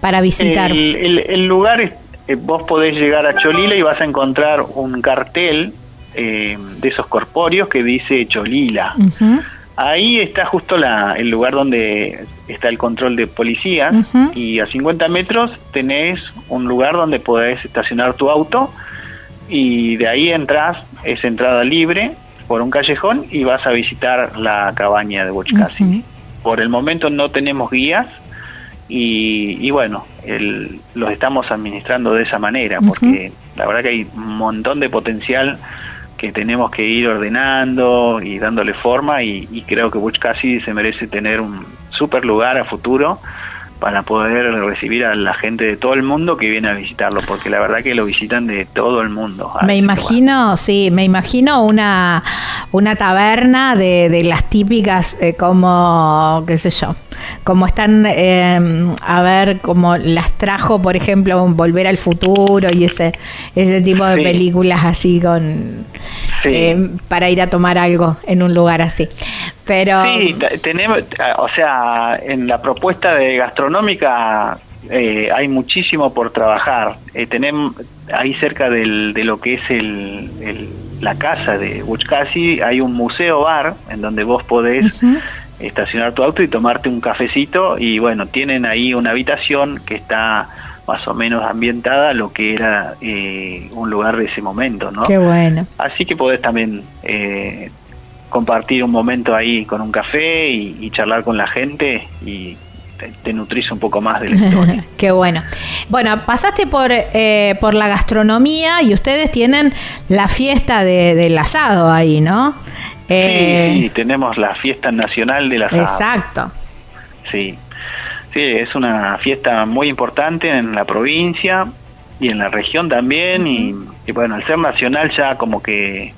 para visitar? El, lugar, eh, vos podés llegar a Cholila y vas a encontrar un cartel eh, de esos corpóreos que dice Cholila. Ahí está justo la, el lugar donde está el control de policía y a 50 metros tenés un lugar donde podés estacionar tu auto y de ahí entras, es entrada libre por un callejón y vas a visitar la cabaña de Bochcasi. Por el momento no tenemos guías y, y bueno, el, los estamos administrando de esa manera porque la verdad que hay un montón de potencial que tenemos que ir ordenando y dándole forma y, creo que Butch Cassidy se merece tener un super lugar a futuro para poder recibir a la gente de todo el mundo que viene a visitarlo, porque la verdad que lo visitan de todo el mundo. Me imagino, sí, me imagino una, una taberna de, de las típicas eh, como, qué sé yo, como están, eh, a ver, como las trajo, por ejemplo, Volver al Futuro y ese, ese tipo de películas así con eh, para ir a tomar algo en un lugar así. Pero sí, tenemos, o sea, en la propuesta de gastronómica eh, hay muchísimo por trabajar. tenemos ahí cerca del, de lo que es el, la casa de Buchkasi hay un museo bar en donde vos podés estacionar tu auto y tomarte un cafecito y bueno, tienen ahí una habitación que está más o menos ambientada a lo que era eh, un lugar de ese momento, ¿no? Qué bueno. Así que podés también eh, compartir un momento ahí con un café y, charlar con la gente y te, nutrís un poco más de la historia. Qué bueno. Bueno, pasaste por, eh, por la gastronomía y ustedes tienen la fiesta del asado ahí, ¿no? Eh, sí, tenemos la fiesta nacional de la Exacto. Sí, sí, es una fiesta muy importante en la provincia y en la región también y, bueno, al ser nacional ya como que,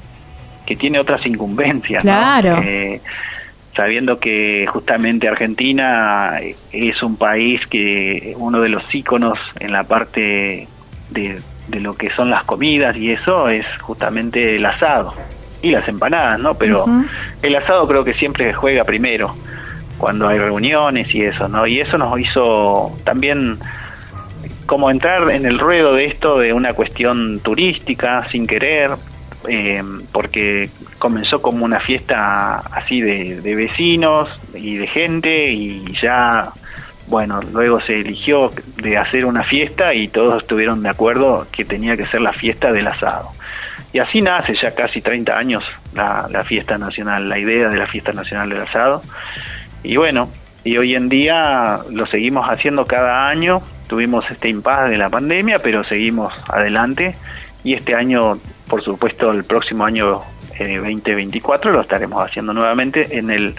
que tiene otras incumbencias. Claro. Eh, sabiendo que justamente Argentina es un país que uno de los íconos en la parte de, de lo que son las comidas y eso es justamente el asado y las empanadas, ¿no? Pero el asado creo que siempre juega primero cuando hay reuniones y eso, ¿no? Y eso nos hizo también como entrar en el ruedo de esto de una cuestión turística sin querer, eh, porque comenzó como una fiesta así de, vecinos y de gente y ya bueno, luego se eligió de hacer una fiesta y todos estuvieron de acuerdo que tenía que ser la fiesta del asado. Y así nace ya casi 30 años la, la fiesta nacional, la idea de la fiesta nacional del asado. Y bueno, y hoy en día lo seguimos haciendo cada año. Tuvimos este impasse de la pandemia, pero seguimos adelante. Y este año, por supuesto, el próximo año eh, 2024 lo estaremos haciendo nuevamente en el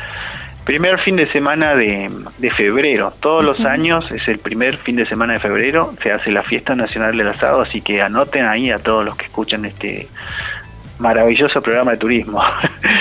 primer fin de semana de, febrero. Todos los años es el primer fin de semana de febrero, se hace la fiesta nacional del asado, así que anoten ahí a todos los que escuchan este maravilloso programa de turismo.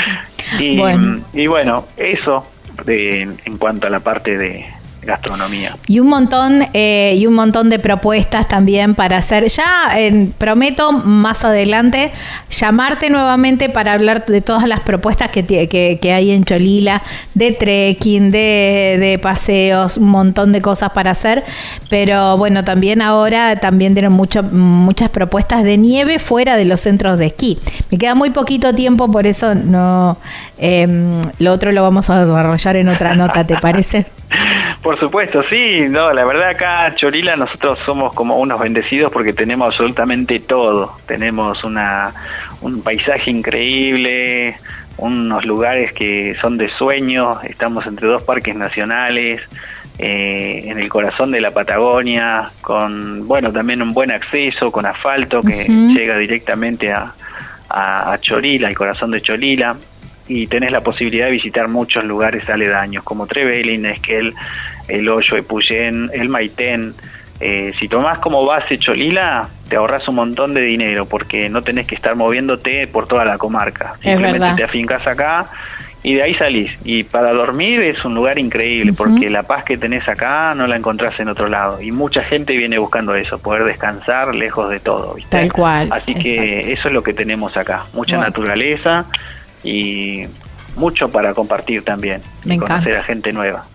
y, bueno. y bueno, eso de, en cuanto a la parte de, gastronomía. Y un montón, eh, y un montón de propuestas también para hacer. Ya prometo más adelante llamarte nuevamente para hablar de todas las propuestas que, que, hay en Cholila, de trekking, de, de, paseos, un montón de cosas para hacer. Pero bueno, también ahora también tienen mucho, muchas propuestas de nieve fuera de los centros de esquí. Me queda muy poquito tiempo, por eso no. Em, lo otro lo vamos a desarrollar en otra nota, ¿te parece? Por supuesto, sí, no, la verdad acá Cholila nosotros somos como unos bendecidos porque tenemos absolutamente todo. Tenemos una, un paisaje increíble, unos lugares que son de sueño, estamos entre dos parques nacionales, eh, en el corazón de la Patagonia, con, bueno, también un buen acceso, con asfalto que llega directamente a, a, Chorila, el corazón de Cholila, y tenés la posibilidad de visitar muchos lugares aledaños, como Trevelin, Esquel, el Hoyo de Puyén, el Maitén. Eh, si tomás como base Cholila, te ahorras un montón de dinero porque no tenés que estar moviéndote por toda la comarca. Simplemente te afincas acá y de ahí salís. Y para dormir es un lugar increíble porque la paz que tenés acá no la encontrás en otro lado. Y mucha gente viene buscando eso, poder descansar lejos de todo. Tal cual. Así que eso es lo que tenemos acá, mucha naturaleza y mucho para compartir también Me y conocer a gente nueva.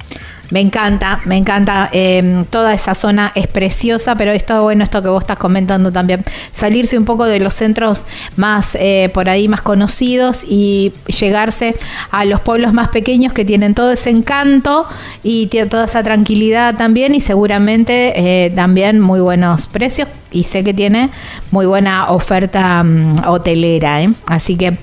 Me encanta, me encanta. Em, toda esa zona es preciosa, pero está bueno esto que vos estás comentando también. Salirse un poco de los centros más eh, por ahí más conocidos y llegarse a los pueblos más pequeños que tienen todo ese encanto y tiene toda esa tranquilidad también y seguramente eh, también muy buenos precios y sé que tiene muy buena oferta mm, hotelera. ¿eh? Así que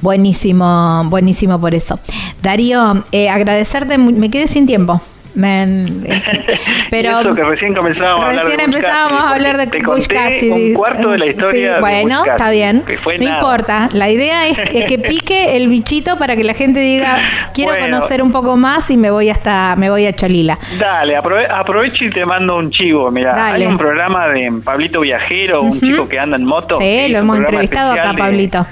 Buenísimo, buenísimo por eso. Darío, eh, agradecerte, me quedé sin tiempo. pero eso que recién comenzábamos a hablar de empezábamos a hablar de te un cuarto de la historia sí, bueno está bien. no importa. La idea es que, pique el bichito para que la gente diga quiero conocer un poco más y me voy hasta me voy a Cholila dale aprovecho y te mando un chivo. Mira hay un programa de Pablito Viajero un chico que anda en moto sí lo hemos entrevistado acá Pablito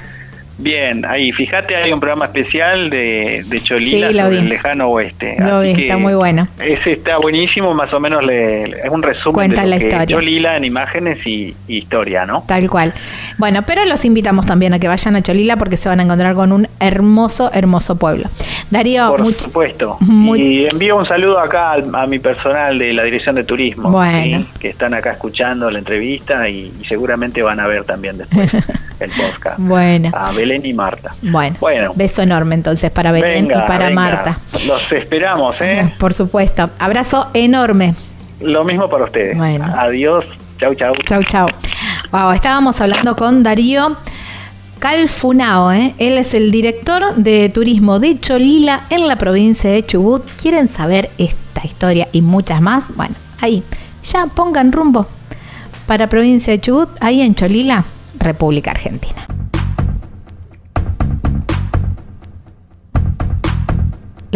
Bien, ahí, fíjate, hay un programa especial de, de Cholila sobre el lejano oeste. Lo vi, está muy bueno. Ese está buenísimo, más o menos le, es un resumen de la historia. Cholila en imágenes y, historia, ¿no? Tal cual. Bueno, pero los invitamos también a que vayan a Cholila porque se van a encontrar con un hermoso, hermoso pueblo. Darío, por supuesto. Y envío un saludo acá a, mi personal de la Dirección de Turismo, bueno. que están acá escuchando la entrevista y, seguramente van a ver también después el podcast. Bueno. Belén y Marta. Bueno, bueno. beso enorme entonces para Belén y para Marta. Los esperamos, ¿eh? Por supuesto. Abrazo enorme. Lo mismo para ustedes. Bueno. Adiós. Chau, chau. Chau, chau. Wow, estábamos hablando con Darío Calfunao, ¿eh? él es el director de turismo de Cholila en la provincia de Chubut. ¿Quieren saber esta historia y muchas más? Bueno, ahí, ya pongan rumbo para provincia de Chubut, ahí en Cholila, República Argentina.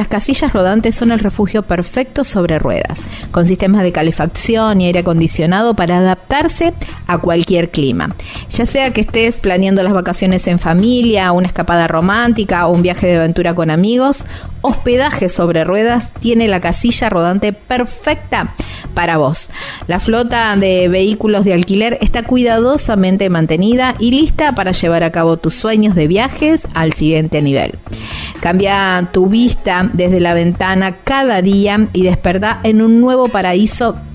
Las casillas rodantes son el refugio perfecto sobre ruedas, con sistemas de calefacción y aire acondicionado para adaptarse a cualquier clima. Ya sea que estés planeando las vacaciones en familia, una escapada romántica o un viaje de aventura con amigos, Hospedaje sobre ruedas tiene la casilla rodante perfecta para vos. La flota de vehículos de alquiler está cuidadosamente mantenida y lista para llevar a cabo tus sueños de viajes al siguiente nivel. Cambia tu vista desde la ventana cada día y desperta en un nuevo paraíso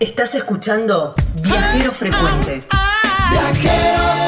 Estás escuchando Viajero Frecuente. Viajero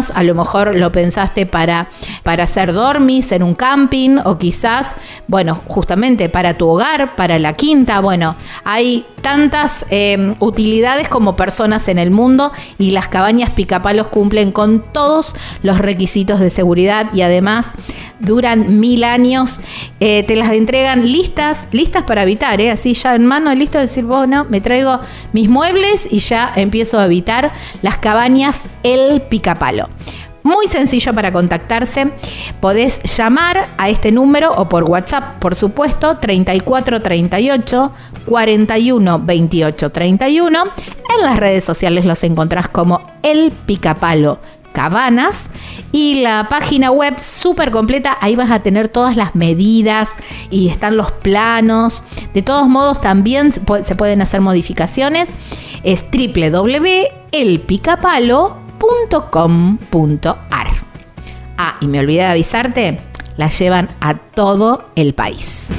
a lo mejor lo pensaste para, para hacer dormis en un camping o quizás, bueno, justamente para tu hogar, para la quinta. Bueno, hay tantas eh, utilidades como personas en el mundo y las cabañas picapalos cumplen con todos los requisitos de seguridad y además duran mil años. Eh, te las entregan listas, listas para habitar, ¿eh? así ya en mano, listo de decir, bueno, me traigo mis muebles y ya empiezo a habitar las cabañas El Picapalo. Muy sencillo para contactarse. Podés llamar a este número o por WhatsApp, por supuesto, 3438 41 28 31. En las redes sociales los encontrás como El Picapalo Cabanas y la página web súper completa, ahí vas a tener todas las medidas y están los planos. De todos modos también se pueden hacer modificaciones. Es www.elpicapalo.com.ar. Ah, y me olvidé de avisarte, la llevan a todo el país.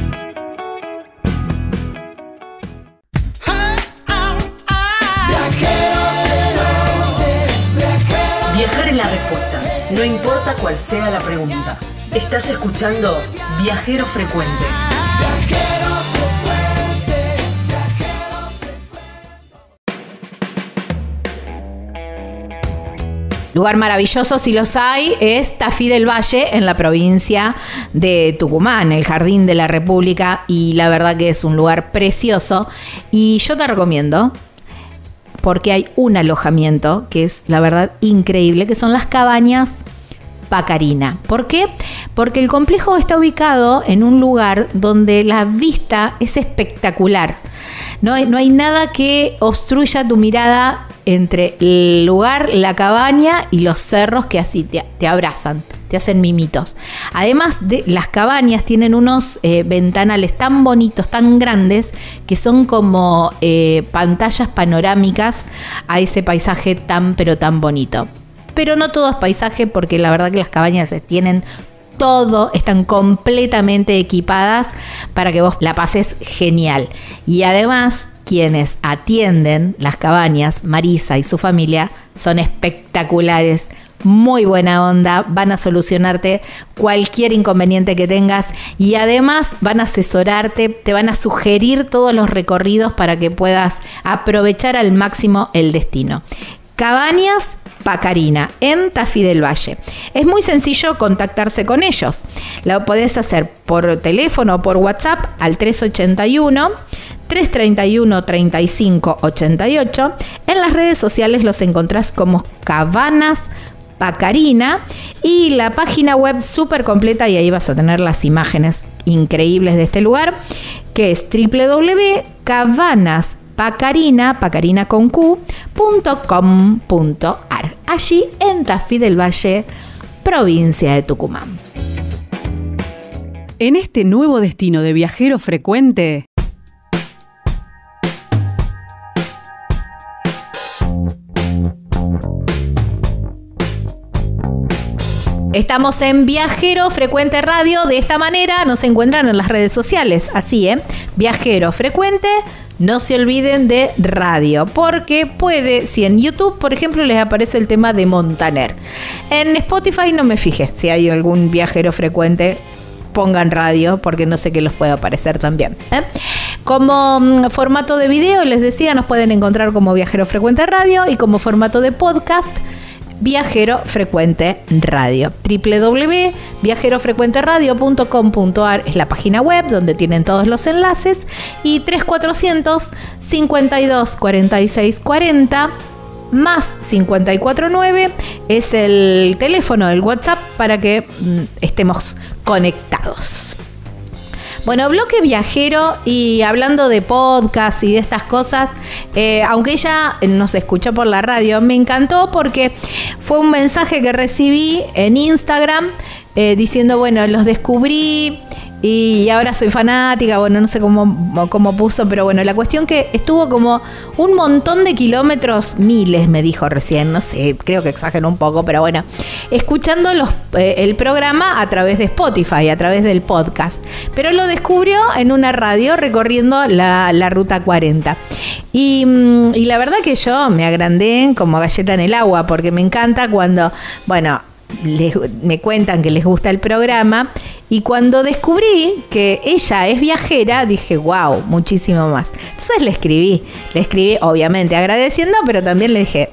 La respuesta, no importa cuál sea la pregunta. Estás escuchando Viajero Frecuente. Lugar maravilloso, si los hay, es Tafí del Valle, en la provincia de Tucumán, el Jardín de la República, y la verdad que es un lugar precioso. Y yo te recomiendo porque hay un alojamiento que es la verdad increíble, que son las cabañas Pacarina. ¿Por qué? Porque el complejo está ubicado en un lugar donde la vista es espectacular. No hay, no hay nada que obstruya tu mirada entre el lugar, la cabaña y los cerros que así te, abrazan te hacen mimitos. Además de las cabañas tienen unos eh, ventanales tan bonitos, tan grandes, que son como eh, pantallas panorámicas a ese paisaje tan pero tan bonito. Pero no todo es paisaje porque la verdad que las cabañas tienen todo, están completamente equipadas para que vos la pases genial. Y además quienes atienden las cabañas, Marisa y su familia, son espectaculares, muy buena onda, van a solucionarte cualquier inconveniente que tengas y además van a asesorarte, te van a sugerir todos los recorridos para que puedas aprovechar al máximo el destino. Cabañas Pacarina en Tafí del Valle. Es muy sencillo contactarse con ellos. Lo podés hacer por teléfono o por WhatsApp al 381 331 35 88. En las redes sociales los encontrás como Cabanas Pacarina y la página web súper completa y ahí vas a tener las imágenes increíbles de este lugar que es con allí en Tafí del Valle, provincia de Tucumán. En este nuevo destino de viajero frecuente, Estamos en Viajero Frecuente Radio. De esta manera nos encuentran en las redes sociales. Así, ¿eh? Viajero Frecuente. No se olviden de radio, porque puede, si en YouTube, por ejemplo, les aparece el tema de Montaner. En Spotify no me fije si hay algún viajero frecuente, pongan radio, porque no sé qué los puede aparecer también. ¿eh? Como mm, formato de video, les decía, nos pueden encontrar como Viajero Frecuente Radio y como formato de podcast Viajero Frecuente Radio. www.viajerofrecuenteradio.com.ar es la página web donde tienen todos los enlaces y 3400 52 46 40 más 549 es el teléfono del WhatsApp para que mm, estemos conectados. Bueno, bloque viajero y hablando de podcast y de estas cosas, eh, aunque ella nos escuchó por la radio, me encantó porque fue un mensaje que recibí en Instagram eh, diciendo, bueno, los descubrí y ahora soy fanática, bueno, no sé cómo, cómo puso, pero bueno, la cuestión que estuvo como un montón de kilómetros, miles me dijo recién, no sé, creo que exageró un poco, pero bueno, escuchando los, eh, el programa a través de Spotify, a través del podcast, pero lo descubrió en una radio recorriendo la, ruta 40. Y, mm, y la verdad que yo me agrandé como galleta en el agua, porque me encanta cuando, bueno, me cuentan que les gusta el programa Y cuando descubrí que ella es viajera, dije, wow, muchísimo más. Entonces le escribí, le escribí obviamente agradeciendo, pero también le dije,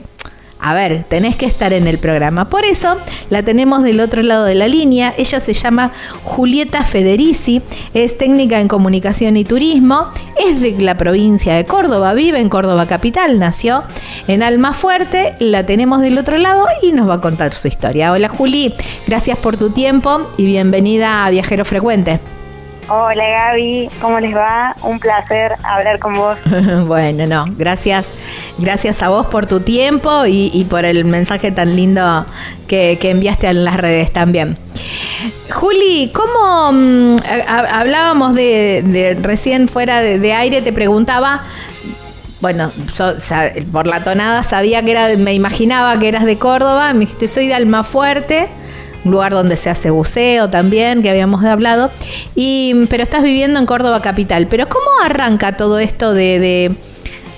a ver, tenés que estar en el programa. Por eso la tenemos del otro lado de la línea. Ella se llama Julieta Federici, es técnica en comunicación y turismo, es de la provincia de Córdoba, vive en Córdoba capital, nació en Almafuerte, la tenemos del otro lado y nos va a contar su historia. Hola Juli, gracias por tu tiempo y bienvenida a Viajero Frecuente. Hola Gaby, ¿cómo les va? Un placer hablar con vos. bueno, no, gracias, gracias a vos por tu tiempo y, por el mensaje tan lindo que, enviaste en las redes también. Juli, ¿cómo mm, hablábamos de, recién fuera de, aire? Te preguntaba, bueno, por la tonada sabía que era, me imaginaba que eras de Córdoba, me dijiste soy de Almafuerte un lugar donde se hace buceo también, que habíamos hablado, y, pero estás viviendo en Córdoba Capital. Pero ¿cómo arranca todo esto de,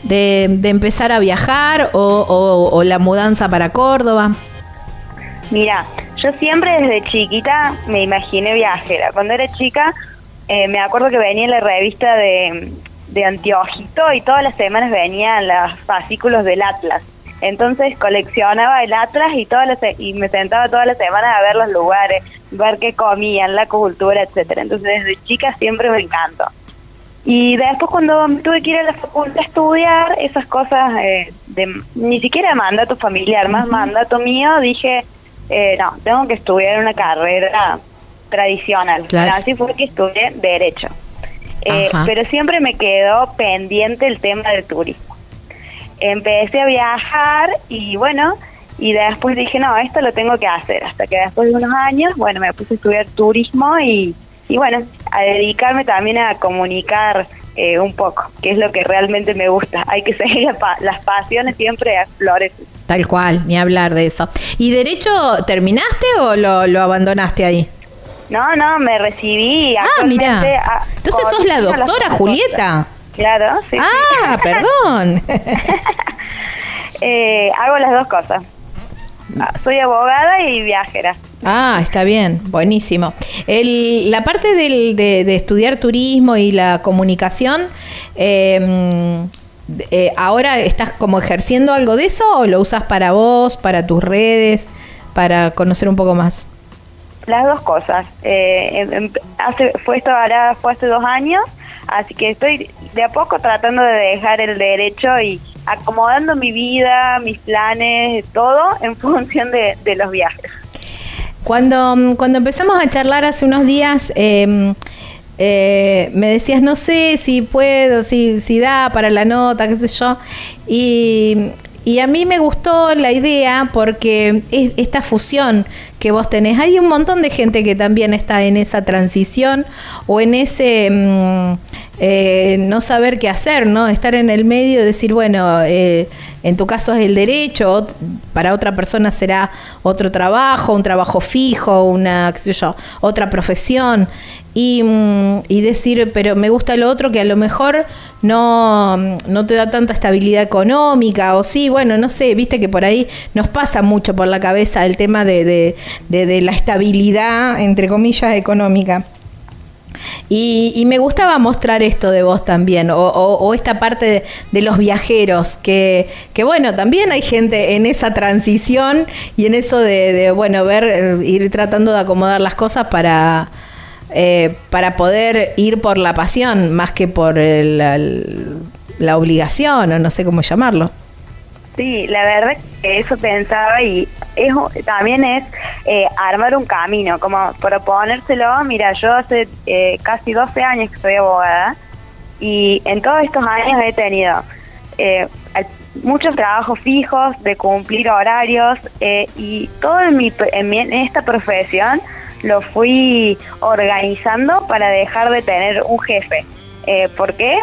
de, empezar a viajar o, la mudanza para Córdoba? Mira, yo siempre desde chiquita me imaginé viajera. Cuando era chica, eh, me acuerdo que venía en la revista de, de Antiojito y todas las semanas venían los fascículos del Atlas. Entonces coleccionaba el Atlas y, todas y me sentaba todas las semanas a ver los lugares, ver qué comían, la cultura, etcétera. Entonces desde chica siempre me encantó. Y después cuando tuve que ir a la facultad a estudiar esas cosas, eh, de, ni siquiera mandato familiar, más mandato mío, dije, eh, no, tengo que estudiar una carrera tradicional. Así fue que estudié Derecho. Eh, pero siempre me quedó pendiente el tema del turismo empecé a viajar y bueno, y después dije, no, esto lo tengo que hacer. Hasta que después de unos años, bueno, me puse a estudiar turismo y, y bueno, a dedicarme también a comunicar eh, un poco, que es lo que realmente me gusta. Hay que seguir las pasiones siempre a flores. Tal cual, ni hablar de eso. ¿Y derecho terminaste o lo, lo abandonaste ahí? No, no, me recibí. Ah, mira. Entonces sos la doctora Julieta. Claro, sí. Ah, perdón. Eh, hago las dos cosas. Ah, soy abogada y viajera. Ah, está bien, buenísimo. El, la parte del, de, estudiar turismo y la comunicación, em, eh, ¿ahora estás como ejerciendo algo de eso o lo usas para vos, para tus redes, para conocer un poco más? Las dos cosas. Eh, em, em, hace, fue esto ahora fue hace dos años Así que estoy de a poco tratando de dejar el derecho y acomodando mi vida, mis planes, todo en función de, los viajes. Cuando, cuando empezamos a charlar hace unos días, em, eh, me decías, no sé si puedo, si, si da para la nota, qué sé yo. Y y a mí me gustó la idea porque es esta fusión que vos tenés. Hay un montón de gente que también está en esa transición o en ese mm, eh, no saber qué hacer, ¿no? Estar en el medio decir, bueno, eh, en tu caso es el derecho, para otra persona será otro trabajo, un trabajo fijo, una, sé yo, otra profesión y, mm, y, decir, pero me gusta lo otro que a lo mejor no, no te da tanta estabilidad económica, o sí, bueno, no sé, viste que por ahí nos pasa mucho por la cabeza el tema de, de, la estabilidad, entre comillas, económica. Y, me gustaba mostrar esto de vos también, o, o, esta parte de, los viajeros, que, que, bueno, también hay gente en esa transición y en eso de, de bueno, ver, eh, ir tratando de acomodar las cosas para, eh, para poder ir por la pasión más que por la, obligación o no sé cómo llamarlo. Sí, la verdad que eso pensaba y eso también es eh, armar un camino, como proponérselo, mira, yo hace eh, casi 12 años que soy abogada y en todos estos años he tenido muchos trabajos fijos de cumplir horarios y todo en, mi, en esta profesión lo fui organizando para dejar de tener un jefe. Eh, ¿Por qué?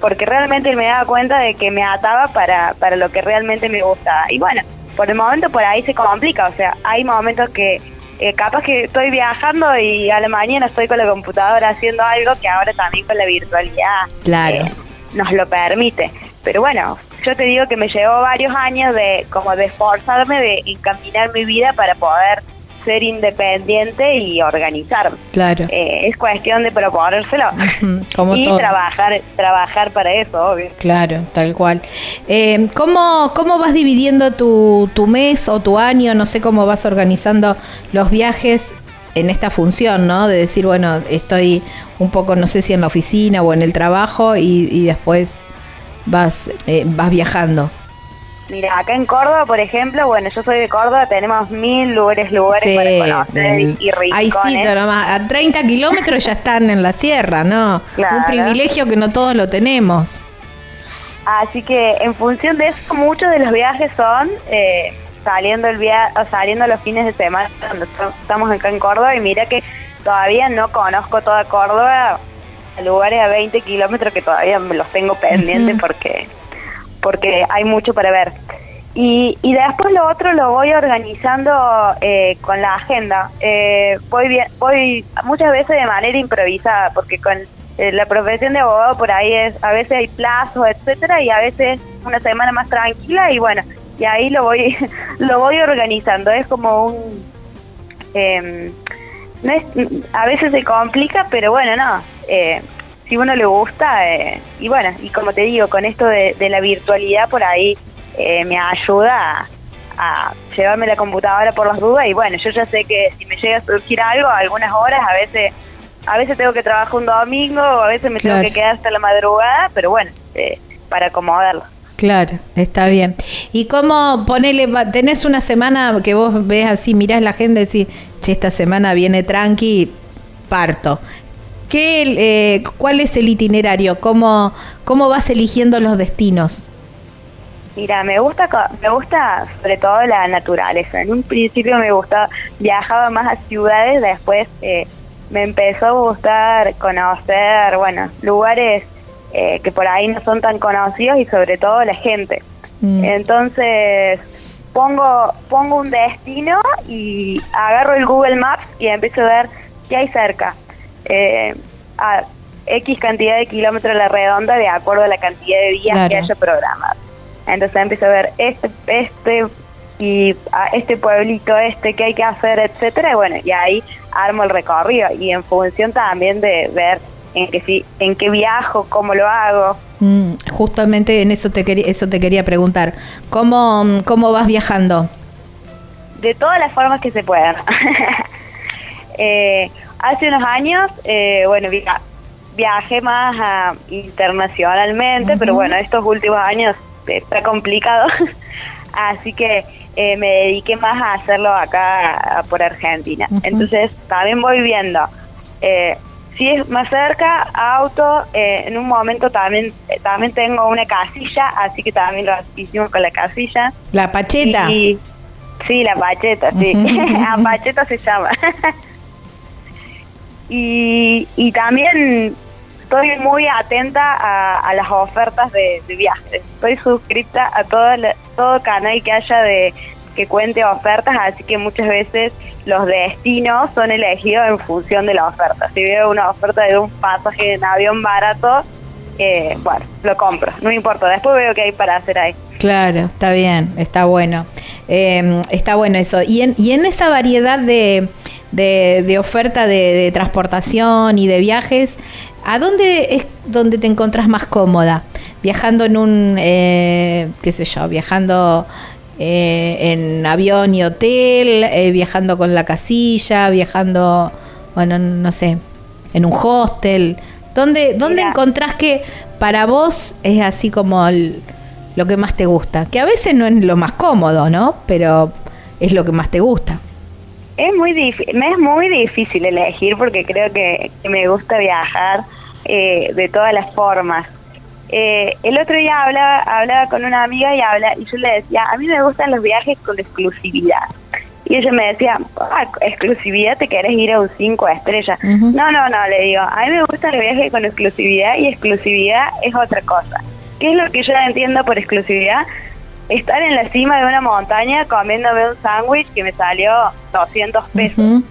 Porque realmente me daba cuenta de que me ataba para, para lo que realmente me gustaba. Y bueno, por el momento por ahí se complica, o sea, hay momentos que eh, capaz que estoy viajando y a la mañana estoy con la computadora haciendo algo que ahora también con la virtualidad claro. Eh, nos lo permite. Pero bueno, yo te digo que me llevó varios años de como de esforzarme, de encaminar mi vida para poder ser independiente y organizar. Claro. Eh, es cuestión de proponérselo como y todo. trabajar trabajar para eso, obvio. Claro, tal cual. Eh, ¿cómo, ¿Cómo vas dividiendo tu, tu mes o tu año? No sé cómo vas organizando los viajes en esta función, ¿no? De decir, bueno, estoy un poco, no sé si en la oficina o en el trabajo y, y después vas, eh, vas viajando. Mira, acá en Córdoba, por ejemplo, bueno, yo soy de Córdoba, tenemos mil lugares, lugares para conocer el- y rincones. ahí sí, nomás, a 30 kilómetros ya están en la sierra, ¿no? Claro. Un privilegio que no todos lo tenemos. Así que en función de eso, muchos de los viajes son eh, saliendo el via o saliendo los fines de semana cuando est- estamos acá en Córdoba y mira que todavía no conozco toda Córdoba, lugares a 20 kilómetros que todavía me los tengo pendientes porque porque hay mucho para ver. Y, y después lo otro lo voy organizando eh, con la agenda. Eh, voy, bien, voy muchas veces de manera improvisada, porque con eh, la profesión de abogado por ahí es, a veces hay plazos, etcétera, y a veces una semana más tranquila y bueno, y ahí lo voy, lo voy organizando. Es como un, em, no es, a veces se complica, pero bueno, no. Si uno le gusta, eh, y bueno, y como te digo, con esto de, de la virtualidad por ahí eh, me ayuda a, a llevarme la computadora por las dudas y bueno, yo ya sé que si me llega a surgir algo, algunas horas, a veces a veces tengo que trabajar un domingo, o a veces me Claro. tengo que quedar hasta la madrugada, pero bueno, eh, para acomodarlo. Claro, está bien. ¿Y cómo ponele, tenés una semana que vos ves así, mirás la agenda y decís, che, esta semana viene tranqui, parto? ¿Qué, eh, ¿Cuál es el itinerario? ¿Cómo, ¿Cómo vas eligiendo los destinos? Mira, me gusta, me gusta sobre todo la naturaleza. En un principio me gustaba, viajaba más a ciudades, después eh, me empezó a gustar conocer, bueno, lugares eh, que por ahí no son tan conocidos y sobre todo la gente. Mm. Entonces pongo pongo un destino y agarro el Google Maps y empiezo a ver qué hay cerca. Eh, a X cantidad de kilómetros a la redonda de acuerdo a la cantidad de días que haya programado. Entonces empiezo a ver este, este y a este pueblito, este, qué hay que hacer, etcétera, y bueno, y ahí armo el recorrido y en función también de ver en qué si, en qué viajo, cómo lo hago. Mm, justamente en eso te quería, eso te quería preguntar. ¿Cómo, cómo vas viajando? de todas las formas que se puedan. Eh, hace unos años, eh, bueno, via- viajé más internacionalmente, pero bueno, estos últimos años está complicado, así que eh, me dediqué más a hacerlo acá por Argentina. Entonces, también voy viendo. Eh, si es más cerca, auto, eh, en un momento también eh, también tengo una casilla, así que también lo hicimos con la casilla. La pacheta. Y, sí, la pacheta, sí. la pacheta se llama. y, y también estoy muy atenta a, a las ofertas de, viajes. Estoy suscrita a todo, todo canal que haya de que cuente ofertas, así que muchas veces los destinos son elegidos en función de la oferta. Si veo una oferta de un pasaje en avión barato, eh, bueno, lo compro, no importa. Después veo qué hay para hacer ahí. Claro, está bien, está bueno. Eh, está bueno eso. Y en, y en esa variedad de, de, de oferta de, de transportación y de viajes, ¿a dónde es donde te encontrás más cómoda? Viajando en un, eh, qué sé yo, viajando eh, en avión y hotel, eh, viajando con la casilla, viajando, bueno, no sé, en un hostel. ¿Dónde, dónde Mira. encontrás que para vos es así como el- lo que más te gusta? Que a veces no es lo más cómodo, ¿no? Pero es lo que más te gusta. Es muy me es muy difícil elegir porque creo que, que me gusta viajar eh, de todas las formas. Eh, el otro día hablaba, hablaba con una amiga y habla y yo le decía, a mí me gustan los viajes con exclusividad. Y ella me decía, ah, exclusividad, te querés ir a un 5 estrellas. No, no, no, le digo, a mí me gustan los viajes con exclusividad y exclusividad es otra cosa. ¿Qué es lo que yo entiendo por exclusividad? Estar en la cima de una montaña comiéndome un sándwich que me salió 200 pesos.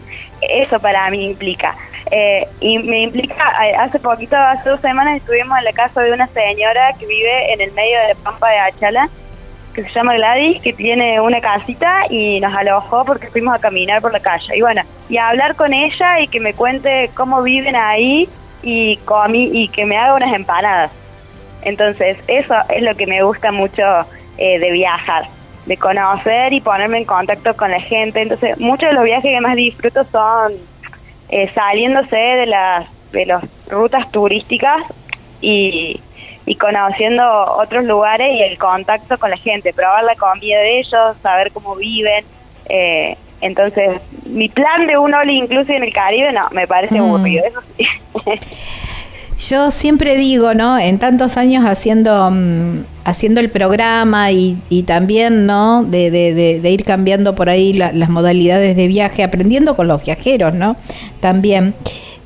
Eso para mí implica. Eh, y me implica, eh, hace poquito, hace dos semanas estuvimos en la casa de una señora que vive en el medio de la pampa de Achala que se llama Gladys, que tiene una casita y nos alojó porque fuimos a caminar por la calle. Y bueno, y a hablar con ella y que me cuente cómo viven ahí y, comí, y que me haga unas empanadas. Entonces, eso es lo que me gusta mucho eh, de viajar, de conocer y ponerme en contacto con la gente. Entonces, muchos de los viajes que más disfruto son eh, saliéndose de las, de las rutas turísticas y, y conociendo otros lugares y el contacto con la gente, probar la comida de ellos, saber cómo viven. Eh, entonces, mi plan de un all inclusive en el Caribe, no, me parece Mm. aburrido, eso sí. Yo siempre digo, ¿no? En tantos años haciendo, mm, haciendo el programa y, y también, ¿no? De, de- ir cambiando por ahí la- las modalidades de viaje, aprendiendo con los viajeros, ¿no? También.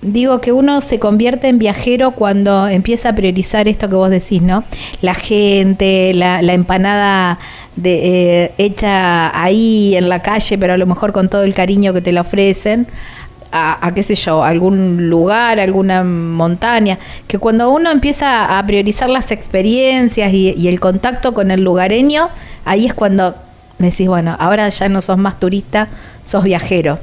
Digo que uno se convierte en viajero cuando empieza a priorizar esto que vos decís, ¿no? La gente, la, la empanada de, eh, hecha ahí en la calle, pero a lo mejor con todo el cariño que te la ofrecen a, qué sé yo, algún lugar, alguna montaña, que cuando uno empieza a priorizar las experiencias y, y el contacto con el lugareño, ahí es cuando decís, bueno, ahora ya no sos más turista, sos viajero.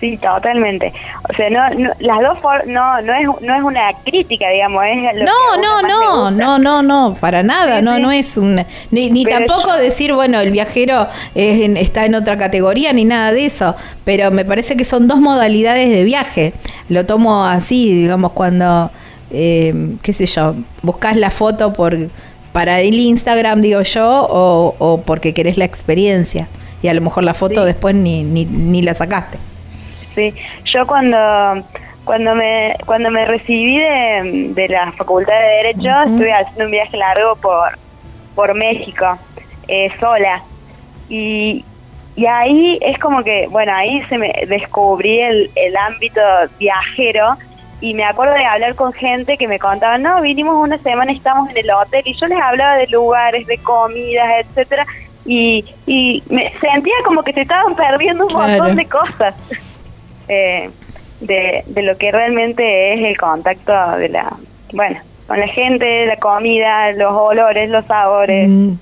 Sí, totalmente. O sea, no, no las dos for- no no es no es una crítica, digamos, es lo que No, uno no, no, no, no, no, para nada, Sí, no, sí. no es un, ni, ni tampoco yo- decir, bueno, el viajero es en- está en otra categoría, ni nada de eso, pero me parece que son dos modalidades de viaje, lo tomo así, digamos, cuando, eh, qué sé yo, buscas la foto por para el Instagram, digo yo, o, o porque querés la experiencia, y a lo mejor la foto Sí. después ni, ni, ni la sacaste. Sí, yo cuando cuando me cuando me recibí de, de la Facultad de Derecho estuve haciendo un viaje largo por por México eh, sola. Y y ahí es como que bueno ahí se me descubrí el, el ámbito viajero y me acuerdo de hablar con gente que me contaba no vinimos una semana estamos en el hotel y yo les hablaba de lugares de comidas etcétera y, y me sentía como que se estaban perdiendo un Claro. montón de cosas eh, de, de lo que realmente es el contacto de la, bueno, con la gente, la comida, los olores, los sabores. Mm.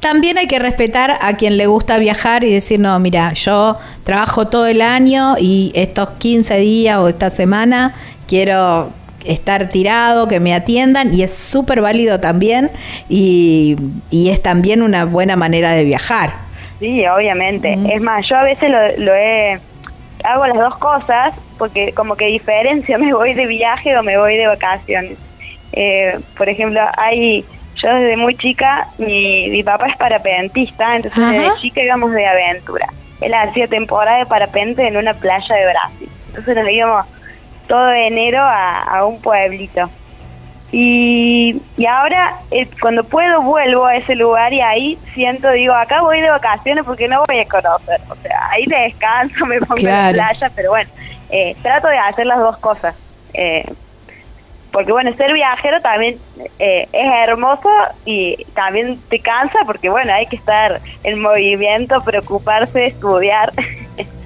También hay que respetar a quien le gusta viajar y decir, no, mira, yo trabajo todo el año y estos 15 días o esta semana quiero estar tirado, que me atiendan y es súper válido también y, y es también una buena manera de viajar. Sí, obviamente. Es más, yo a veces lo, lo he, hago las dos cosas porque como que diferencio, me voy de viaje o me voy de vacaciones. Eh, por ejemplo, hay, yo desde muy chica, mi, mi papá es parapentista, entonces Ajá. desde chica íbamos de aventura. Él hacía temporada de parapente en una playa de Brasil. Entonces nos íbamos todo enero a, a un pueblito. Y, y ahora, eh, cuando puedo, vuelvo a ese lugar y ahí siento, digo, acá voy de vacaciones porque no voy a conocer. O sea, ahí descanso, me pongo en la playa, pero bueno, eh, trato de hacer las dos cosas. Eh, porque bueno, ser viajero también eh, es hermoso y también te cansa porque bueno, hay que estar en movimiento, preocuparse, estudiar.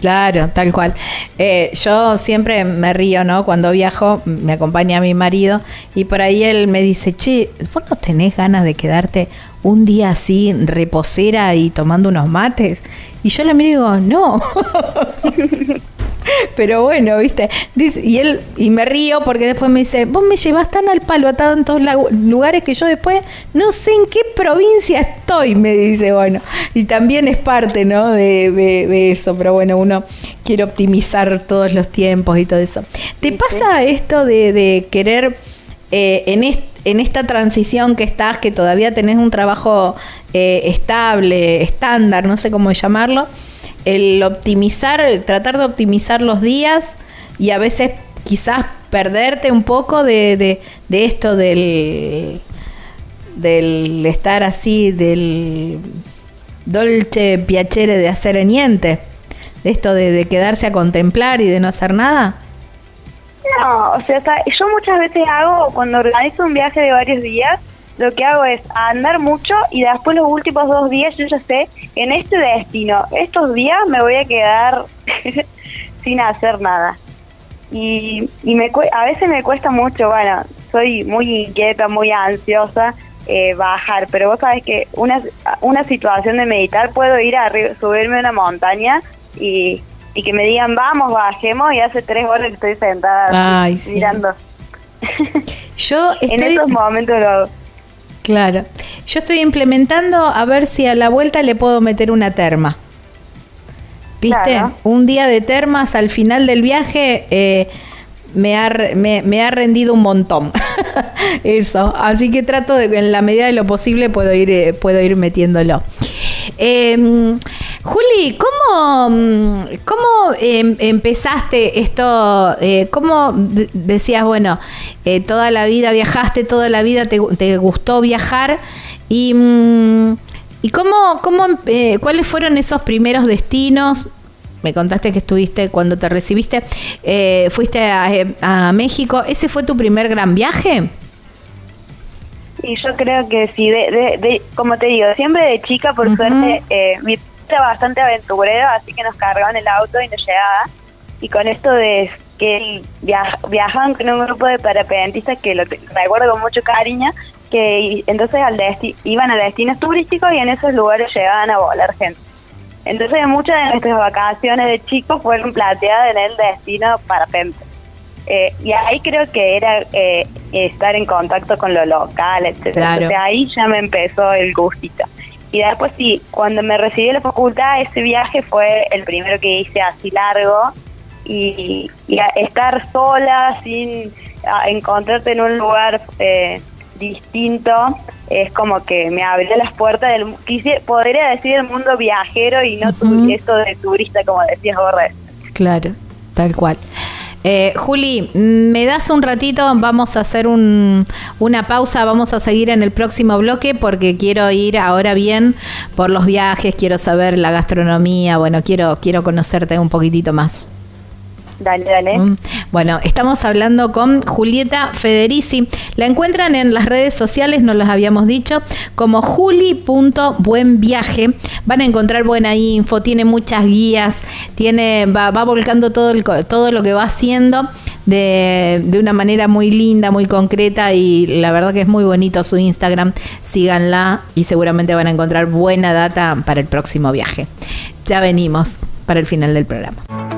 Claro, tal cual. Eh, yo siempre me río, ¿no? Cuando viajo, me acompaña mi marido y por ahí él me dice, che, ¿vos no tenés ganas de quedarte un día así, reposera y tomando unos mates? Y yo le miro y digo, no. Pero bueno, ¿viste? Dice- y él, y me río porque después me dice, vos me llevas tan al palo a tantos lugares que yo después no sé en qué provincia estoy, me dice, bueno. Y también es parte, ¿no? De, de- de eso, pero bueno, uno quiere optimizar todos los tiempos y todo eso. ¿Te pasa esto de, de querer, eh, en, est- en esta transición que estás, que todavía tenés un trabajo eh, estable, estándar, no sé cómo llamarlo? El optimizar, el tratar de optimizar los días y a veces quizás perderte un poco de, de, de esto del, del estar así, del dolce piacere de hacer niente, de esto de, de quedarse a contemplar y de no hacer nada. No, o sea, yo muchas veces hago, cuando organizo un viaje de varios días, lo que hago es andar mucho y después los últimos dos días yo ya sé, en este destino, estos días me voy a quedar sin hacer nada. Y, y me a veces me cuesta mucho, bueno, soy muy inquieta, muy ansiosa, eh, bajar, pero vos sabés que una, una situación de meditar puedo ir a subirme a una montaña y, y que me digan vamos, bajemos y hace tres horas que estoy sentada mirando. Yo estoy... en esos momentos lo Claro. Yo estoy implementando a ver si a la vuelta le puedo meter una terma. ¿Viste? Un día de termas al final del viaje eh, me, ha, me, ha rendido un montón. Eso. Así que trato de que en la medida de lo posible puedo ir, eh, puedo ir metiéndolo. Em, Juli, ¿cómo, cómo em, empezaste esto? Eh, ¿Cómo decías, bueno, eh, toda la vida viajaste, toda la vida te, gustó viajar? ¿Y, mm, y cómo, cómo, eh, cuáles fueron esos primeros destinos? Me contaste que estuviste cuando te recibiste, fuiste a, México. ¿Ese fue tu primer gran viaje? Y yo creo que sí, de, como te digo, siempre de chica, por suerte, mi bastante aventurero, así que nos cargaban el auto y nos llevaba. Y con esto de que viajaban con un grupo de parapentistas que lo recuerdo con mucho cariño, que entonces al iban a destinos turísticos y en esos lugares llegaban a volar gente. Entonces muchas de nuestras vacaciones de chicos fueron plateadas en el destino parapente. Eh, y ahí creo que era eh, estar en contacto con lo local, etcétera. Entonces ahí ya me empezó el gustito. Y después sí, cuando me recibí de la facultad, ese viaje fue el primero que hice así largo. Y, estar sola, sin encontrarte en un lugar eh, distinto, es como que me abrió las puertas del, quise, podría decir, el mundo viajero y no esto de turista, como decías Borre. Claro, tal cual. Eh, Juli, me das un ratito, vamos a hacer una pausa, vamos a seguir en el próximo bloque porque quiero ir ahora bien por los viajes, quiero saber la gastronomía, bueno, quiero, quiero conocerte un poquitito más. Dale, dale. Mm. Bueno, estamos hablando con Julieta Federici. La encuentran en las redes sociales, nos los habíamos dicho, como juli.buenviaje. Van a encontrar buena info, tiene muchas guías, tiene, va, volcando todo, el, todo lo que va haciendo. De, de, una manera muy linda, muy concreta y la verdad que es muy bonito su Instagram. Síganla y seguramente van a encontrar buena data para el próximo viaje. Ya venimos para el final del programa.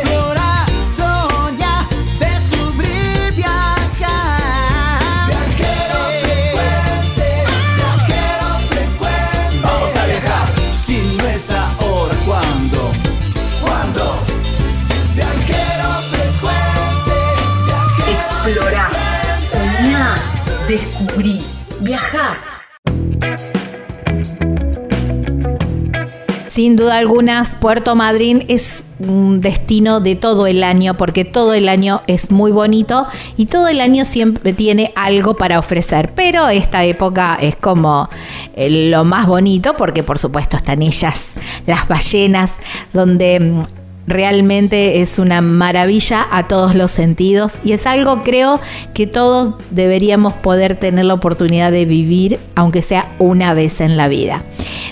Sin duda alguna, Puerto Madryn es un destino de todo el año porque todo el año es muy bonito y todo el año siempre tiene algo para ofrecer. Pero esta época es como eh, lo más bonito porque por supuesto están ellas, las ballenas, donde mm, realmente es una maravilla a todos los sentidos y es algo creo que todos deberíamos poder tener la oportunidad de vivir aunque sea una vez en la vida.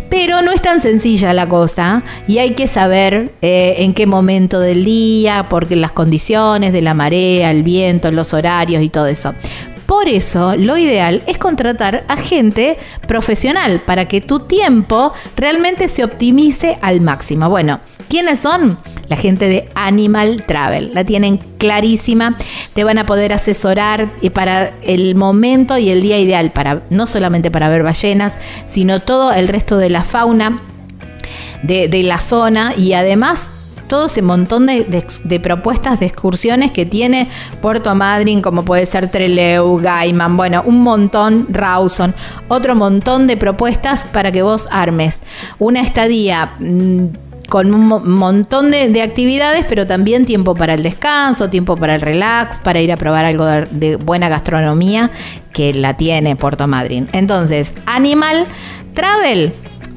Pero no es tan sencilla la cosa y hay que saber eh, en qué momento del día, porque las condiciones de la marea, el viento, los horarios y todo eso. Por eso, lo ideal es contratar a gente profesional para que tu tiempo realmente se optimice al máximo. Bueno, ¿quiénes son? La gente de Animal Travel. La tienen clarísima. Te van a poder asesorar para el momento y el día ideal, para, no solamente para ver ballenas, sino todo el resto de la fauna de, la zona y además todo ese montón de, de propuestas de excursiones que tiene Puerto Madryn, como puede ser Treleu, Gaiman, bueno, un montón, Rawson, otro montón de propuestas para que vos armes una estadía mm, con un montón de, actividades, pero también tiempo para el descanso, tiempo para el relax, para ir a probar algo de, buena gastronomía que la tiene Puerto Madryn. Entonces, Animal Travel,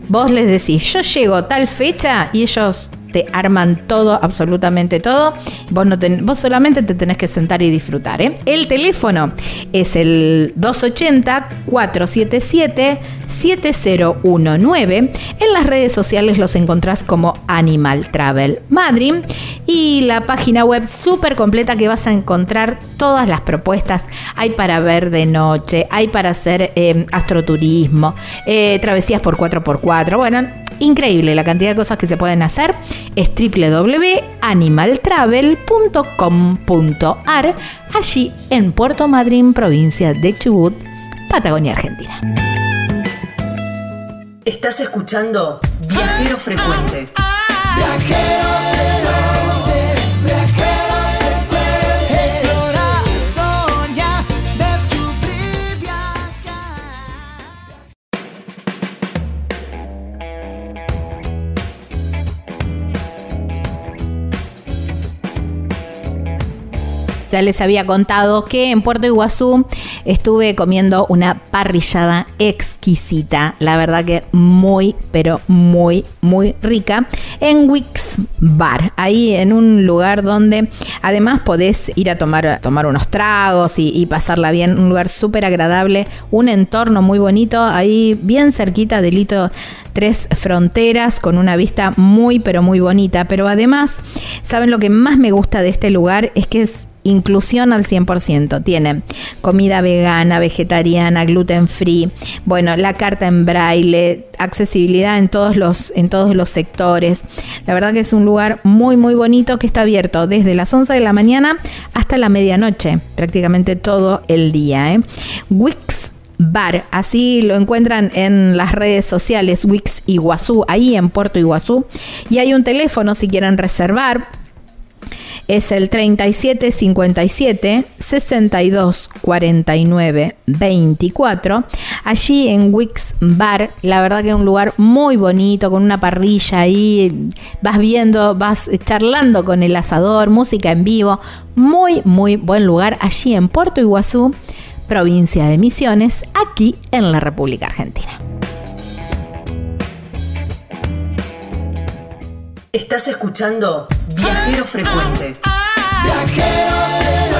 vos les decís, yo llego tal fecha y ellos te arman todo, absolutamente todo. Vos, no vos solamente te tenés que sentar y disfrutar. ¿eh? El teléfono es el 280-477-7019. En las redes sociales los encontrás como Animal Travel Madrid. Y la página web súper completa que vas a encontrar todas las propuestas. Hay para ver de noche, hay para hacer eh, astroturismo, eh, travesías por 4x4. Bueno, increíble la cantidad de cosas que se pueden hacer. Es www.animaltravel.com.ar, allí en Puerto Madryn, provincia de Chubut, Patagonia, Argentina. Estás escuchando Viajero Frecuente. Viajero Les había contado que en Puerto Iguazú estuve comiendo una parrillada exquisita, la verdad que muy, pero muy, muy rica, en Wix Bar, ahí en un lugar donde además podés ir a tomar, tomar unos tragos y, y pasarla bien, un lugar súper agradable, un entorno muy bonito, ahí bien cerquita del hito Tres Fronteras, con una vista muy, pero muy bonita, pero además, ¿saben lo que más me gusta de este lugar? Es que es inclusión al 100%. Tiene comida vegana, vegetariana, gluten free, bueno, la carta en braille, accesibilidad en todos los en todos los sectores. La verdad que es un lugar muy muy bonito que está abierto desde las 11 de la mañana hasta la medianoche, prácticamente todo el día, ¿eh? Wix Bar, así lo encuentran en las redes sociales Wix Iguazú, ahí en Puerto Iguazú. Y hay un teléfono si quieren reservar, es el 3757 62 49 24. Allí en Wix Bar, la verdad que es un lugar muy bonito, con una parrilla ahí, vas viendo, vas charlando con el asador, música en vivo, muy, muy buen lugar allí en Puerto Iguazú, provincia de Misiones, aquí en la República Argentina. Estás escuchando Viajero Frecuente. Viajero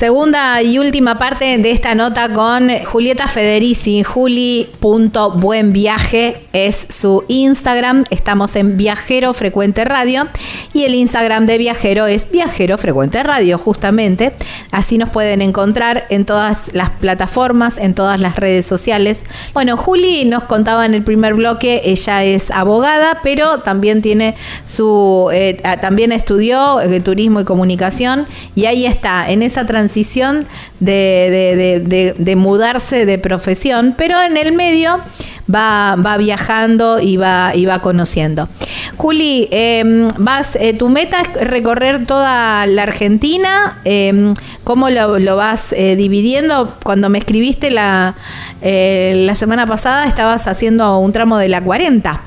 Segunda y última parte de esta nota con Julieta Federici. Juli.buenviaje es su Instagram. Estamos en Viajero Frecuente Radio. Y el Instagram de Viajero es Viajero Frecuente Radio, justamente. Así nos pueden encontrar en todas las plataformas, en todas las redes sociales. Bueno, Juli nos contaba en el primer bloque, ella es abogada, pero también tiene su. Eh, también estudió eh, turismo y comunicación. Y ahí está, en esa transición transición de, mudarse de profesión, pero en el medio va, va viajando y va, y va conociendo. Juli, em, vas, eh, tu meta es recorrer toda la Argentina. Em, ¿Cómo lo, vas eh, dividiendo? Cuando me escribiste la, eh, la semana pasada, estabas haciendo un tramo de la 40.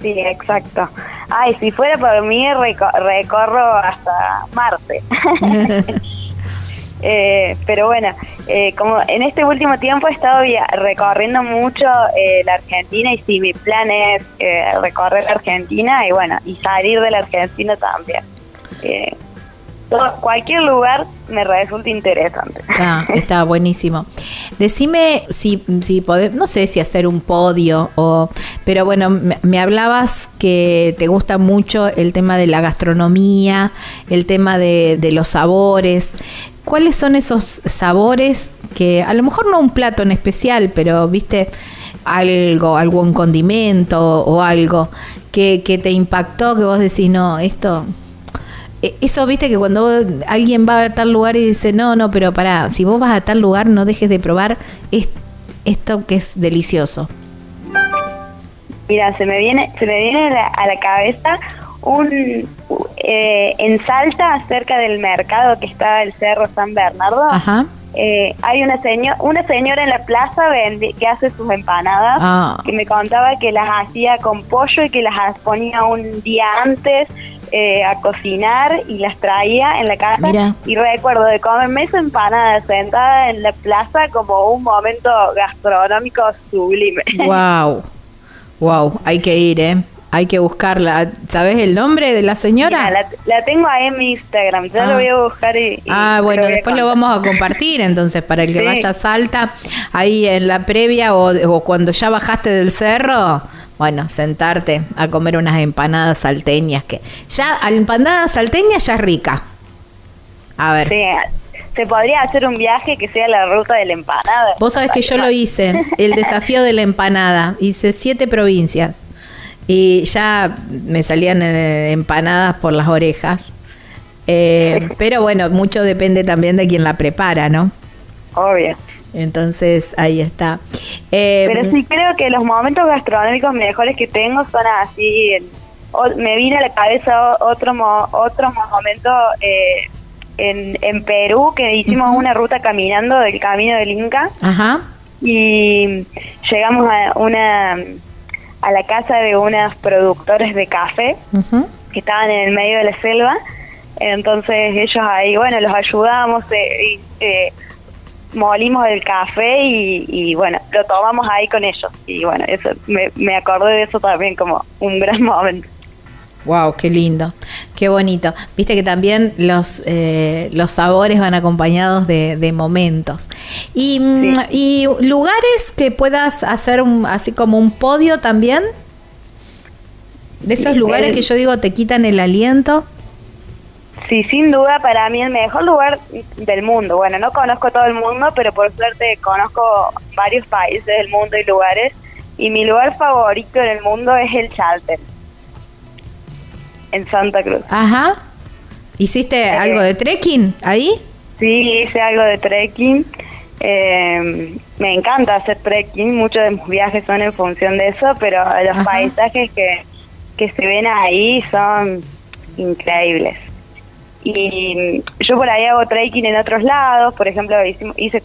Sí, exacto. Ay, si fuera por mí, recorro hasta Marte. Eh, pero bueno, eh, como en este último tiempo he estado recorriendo mucho eh, la Argentina y sí, mi plan es recorrer la Argentina y bueno, y salir de la Argentina también. Cualquier lugar me resulta interesante. Está, buenísimo. Decime si, si podés, no sé si hacer un podio o, pero bueno, me, hablabas que te gusta mucho el tema de la gastronomía, el tema de, de los sabores. ¿Cuáles son esos sabores que a lo mejor no un plato en especial, pero viste, algo, algún condimento o algo que, que te impactó, que vos decís, no, esto... e- Eso, viste, que cuando alguien va a tal lugar y dice, no, no, pero pará, si vos vas a tal lugar, no dejes de probar es- esto que es delicioso. Mira, se me viene, se me viene a la, cabeza un eh, en Salta, cerca del mercado que está el Cerro San Bernardo. Ajá. eh, hay una señora, una señora en la plaza que hace sus empanadas, Ah. que me contaba que las hacía con pollo y que las ponía un día antes eh, a cocinar y las traía en la casa. Mira. Y recuerdo de comerme esa empanada sentada en la plaza como un momento gastronómico sublime. Wow. Wow, hay que ir, ¿eh? Hay que buscarla. ¿Sabes el nombre de la señora? Mira, la, la tengo ahí en mi Instagram, ya Ah. lo voy a buscar y... y Ah, bueno, después lo vamos a compartir entonces para el que Sí. vaya a Salta, ahí en la previa o, o cuando ya bajaste del cerro, bueno, sentarte a comer unas empanadas salteñas que ya la empanada salteña ya es rica. A ver. Sí, se podría hacer un viaje que sea la ruta de la empanada. Vos sabés que yo lo hice, el desafío de la empanada. Hice siete provincias y ya me salían eh, empanadas por las orejas. Eh, pero bueno, mucho depende también de quien la prepara, ¿no? Obvio. Entonces, ahí está. Eh, Pero sí creo que los momentos gastronómicos mejores que tengo son así. en- o- me vino a la cabeza otro mo- otro momento eh, en, en Perú que hicimos una ruta caminando del camino del Inca Ajá. y llegamos a una a la casa de unos productores de café que estaban en el medio de la selva. Entonces ellos ahí, bueno, los ayudamos, eh, eh, molimos el café y, y, bueno, lo tomamos ahí con ellos. Y bueno, eso me, me acordé de eso también como un gran momento. Wow, qué lindo, qué bonito. Viste que también los, eh, los sabores van acompañados de, de momentos. Y, mm, y lugares que puedas hacer un, así como un podio también. De esos lugares que yo digo te quitan el aliento. Sí, sin duda para mí el mejor lugar del mundo. Bueno, no conozco todo el mundo, pero por suerte conozco varios países del mundo y lugares. Y mi lugar favorito en el mundo es el Chaltén, en Santa Cruz. Ajá. ¿Hiciste algo de trekking ahí? Sí, hice algo de trekking. Eh, me encanta hacer trekking, muchos de mis viajes son en función de eso, pero los Ajá. paisajes que, que se ven ahí son increíbles. Y yo por ahí hago trekking en otros lados, por ejemplo, hicimos, hice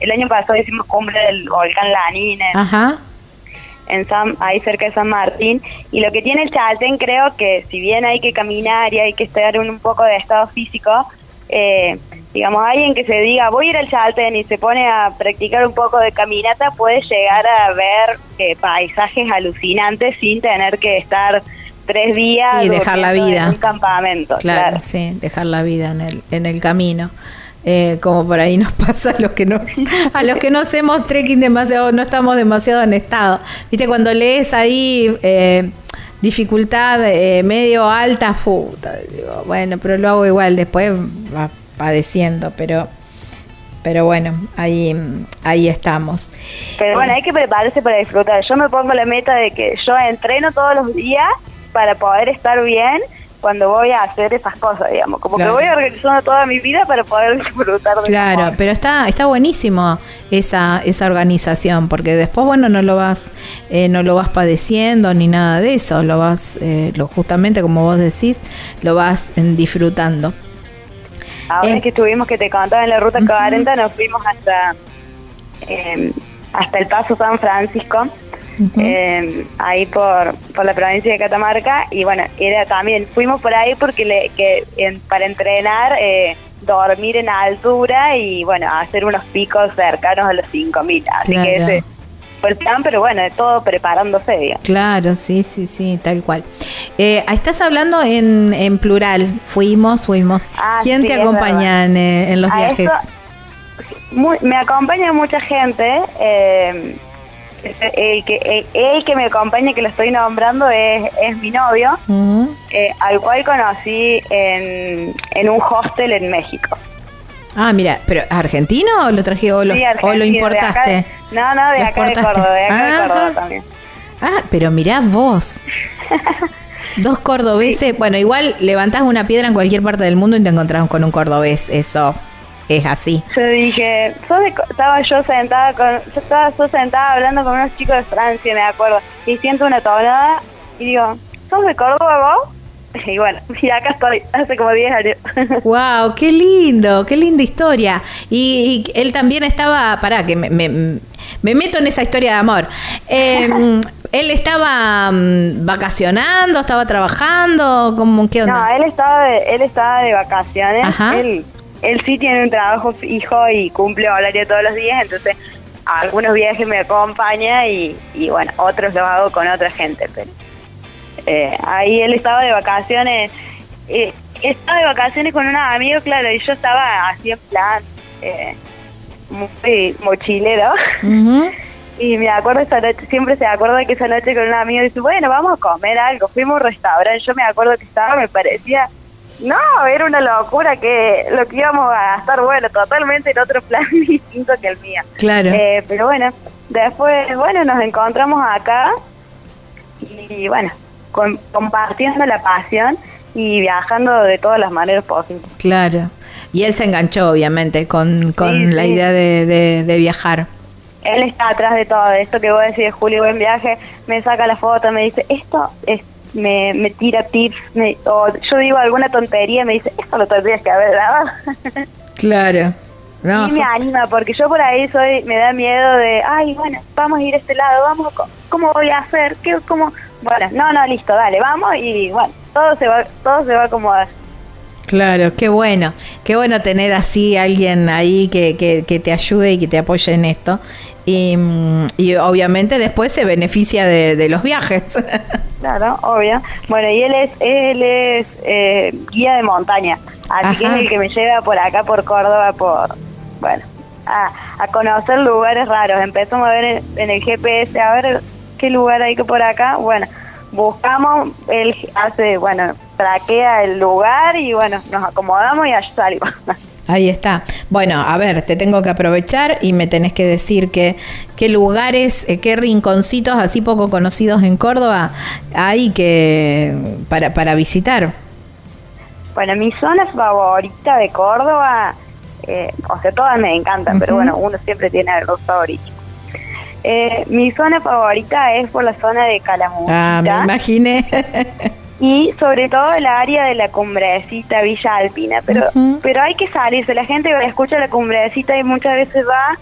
el año pasado hicimos cumbre del volcán Lanín en, Ajá. en San, ahí cerca de San Martín. Y lo que tiene el Chaltén, creo que si bien hay que caminar y hay que estar en un poco de estado físico, eh, digamos, alguien que se diga voy a ir al Chaltén y se pone a practicar un poco de caminata, puede llegar a ver eh, paisajes alucinantes sin tener que estar tres días Sí, dejar la vida. en un campamento. Claro, Claro. sí, dejar la vida en el, en el camino. Eh, como por ahí nos pasa a los que no a los que no hacemos trekking demasiado no estamos demasiado en estado viste cuando lees ahí eh, dificultad eh, medio alta puta digo, bueno pero lo hago igual después va padeciendo pero pero bueno ahí ahí estamos Pero bueno, hay que prepararse para disfrutar. Yo me pongo la meta de que yo entreno todos los días para poder estar bien cuando voy a hacer esas cosas, digamos. Como Claro. que voy organizando toda mi vida para poder disfrutar de Claro, pero está está buenísimo esa esa organización porque después bueno no lo vas eh, no lo vas padeciendo ni nada de eso lo vas eh, lo justamente como vos decís lo vas eh, disfrutando. Ahora Eh. que estuvimos, que te contaba en la ruta 40, nos fuimos hasta eh, hasta el Paso San Francisco, eh, ahí por, por la provincia de Catamarca, y bueno, era también, fuimos por ahí porque le, que, en- para entrenar, eh, dormir en altura y bueno, hacer unos picos cercanos a los 5.000, así que Claro. ese fue el plan, pero bueno, de todo preparándose, digamos. Claro, sí, sí, sí, tal cual. Eh, estás hablando en, en plural. Fuimos, fuimos. Ah, ¿Quién sí, te acompaña en, eh, en los A viajes? eso, muy- me acompaña mucha gente. eh, el, que, el, el que me acompaña, que lo estoy nombrando, es, es mi novio, eh, al cual conocí en, en un hostel en México. Ah, mira, pero ¿argentino o lo traje o lo, Sí, o lo argentino, de importaste? acá- No, no, de acá de Córdoba, de acá de Ajá. Córdoba también. Ah, pero mirá vos. Dos cordobeses. Bueno, igual levantás una piedra en cualquier parte del mundo y te encontrás con un cordobés. Eso es así. Yo dije, sos de Co- estaba yo sentada con, yo estaba yo sentada hablando con unos chicos de Francia, me acuerdo, y siento una tonada y digo, ¿sos de Córdoba vos? Y bueno, y acá estoy, hace como 10 años. Wow, qué lindo, qué linda historia. Y, y él también estaba, pará, que me, me- me meto en esa historia de amor. Eh, él estaba mm, vacacionando, estaba trabajando, ¿cómo, ¿qué onda? No, él estaba de, él estaba de vacaciones. Ajá. Él, él sí tiene un trabajo fijo y cumple horario todos los días, entonces a algunos viajes me acompaña y, y bueno, otros los hago con otra gente. Pero eh, ahí él estaba de vacaciones. eh, estaba de vacaciones con unos amigos, claro, y yo estaba así en plan eh, muy mochilero. Y me acuerdo esa noche, siempre se acuerda que esa noche con un amigo dice, bueno, vamos a comer algo. Fuimos a un restaurante, yo me acuerdo que estaba, me parecía, no, era una locura que lo que íbamos a gastar, bueno, totalmente en otro plan distinto que el mío. Claro. Eh, pero bueno, después, bueno, nos encontramos acá y bueno, con- compartiendo la pasión y viajando de todas las maneras posibles. Claro. Y él se enganchó, obviamente, con, con Sí, la sí. idea de, de- de viajar. Él está atrás de todo esto que vos decís, Julio, buen viaje, me saca la foto, me dice, esto es, me, me tira tips, me- o yo digo alguna tontería, me dice, esto lo tendrías que haber dado. Claro. No, y me so- anima, porque yo por ahí soy, me da miedo de, ay, bueno, vamos a ir a este lado, vamos, ¿cómo voy a hacer? ¿Qué, cómo? Bueno, no, no, listo, dale, vamos, y bueno, todo se va, todo se va a acomodar. Claro, qué bueno, qué bueno tener así alguien ahí que, que, que te ayude y que te apoye en esto. Y, mm, y obviamente después se beneficia de, de los viajes. Claro, obvio. Bueno, y él es él es eh, guía de montaña, así que es Ajá. el que me lleva por acá, por Córdoba, por, bueno, a, a conocer lugares raros. Empezamos a ver en, en el GPS, a ver qué lugar hay que por acá. Bueno, buscamos, él hace, bueno, traquea el lugar y bueno, nos acomodamos y allá salimos. Ahí está. Bueno, a ver, te tengo que aprovechar y me tenés que decir que qué lugares, eh, qué rinconcitos así poco conocidos en Córdoba hay que para, para visitar. Bueno, mi zona favorita de Córdoba, eh, o sea, todas me encantan, pero bueno, uno siempre tiene algo favorito. Eh, mi zona favorita es por la zona de Calamuchita Ah, me imaginé. y sobre todo el área de la cumbrecita Villa Alpina, pero pero hay que salirse, la gente escucha la cumbrecita y muchas veces va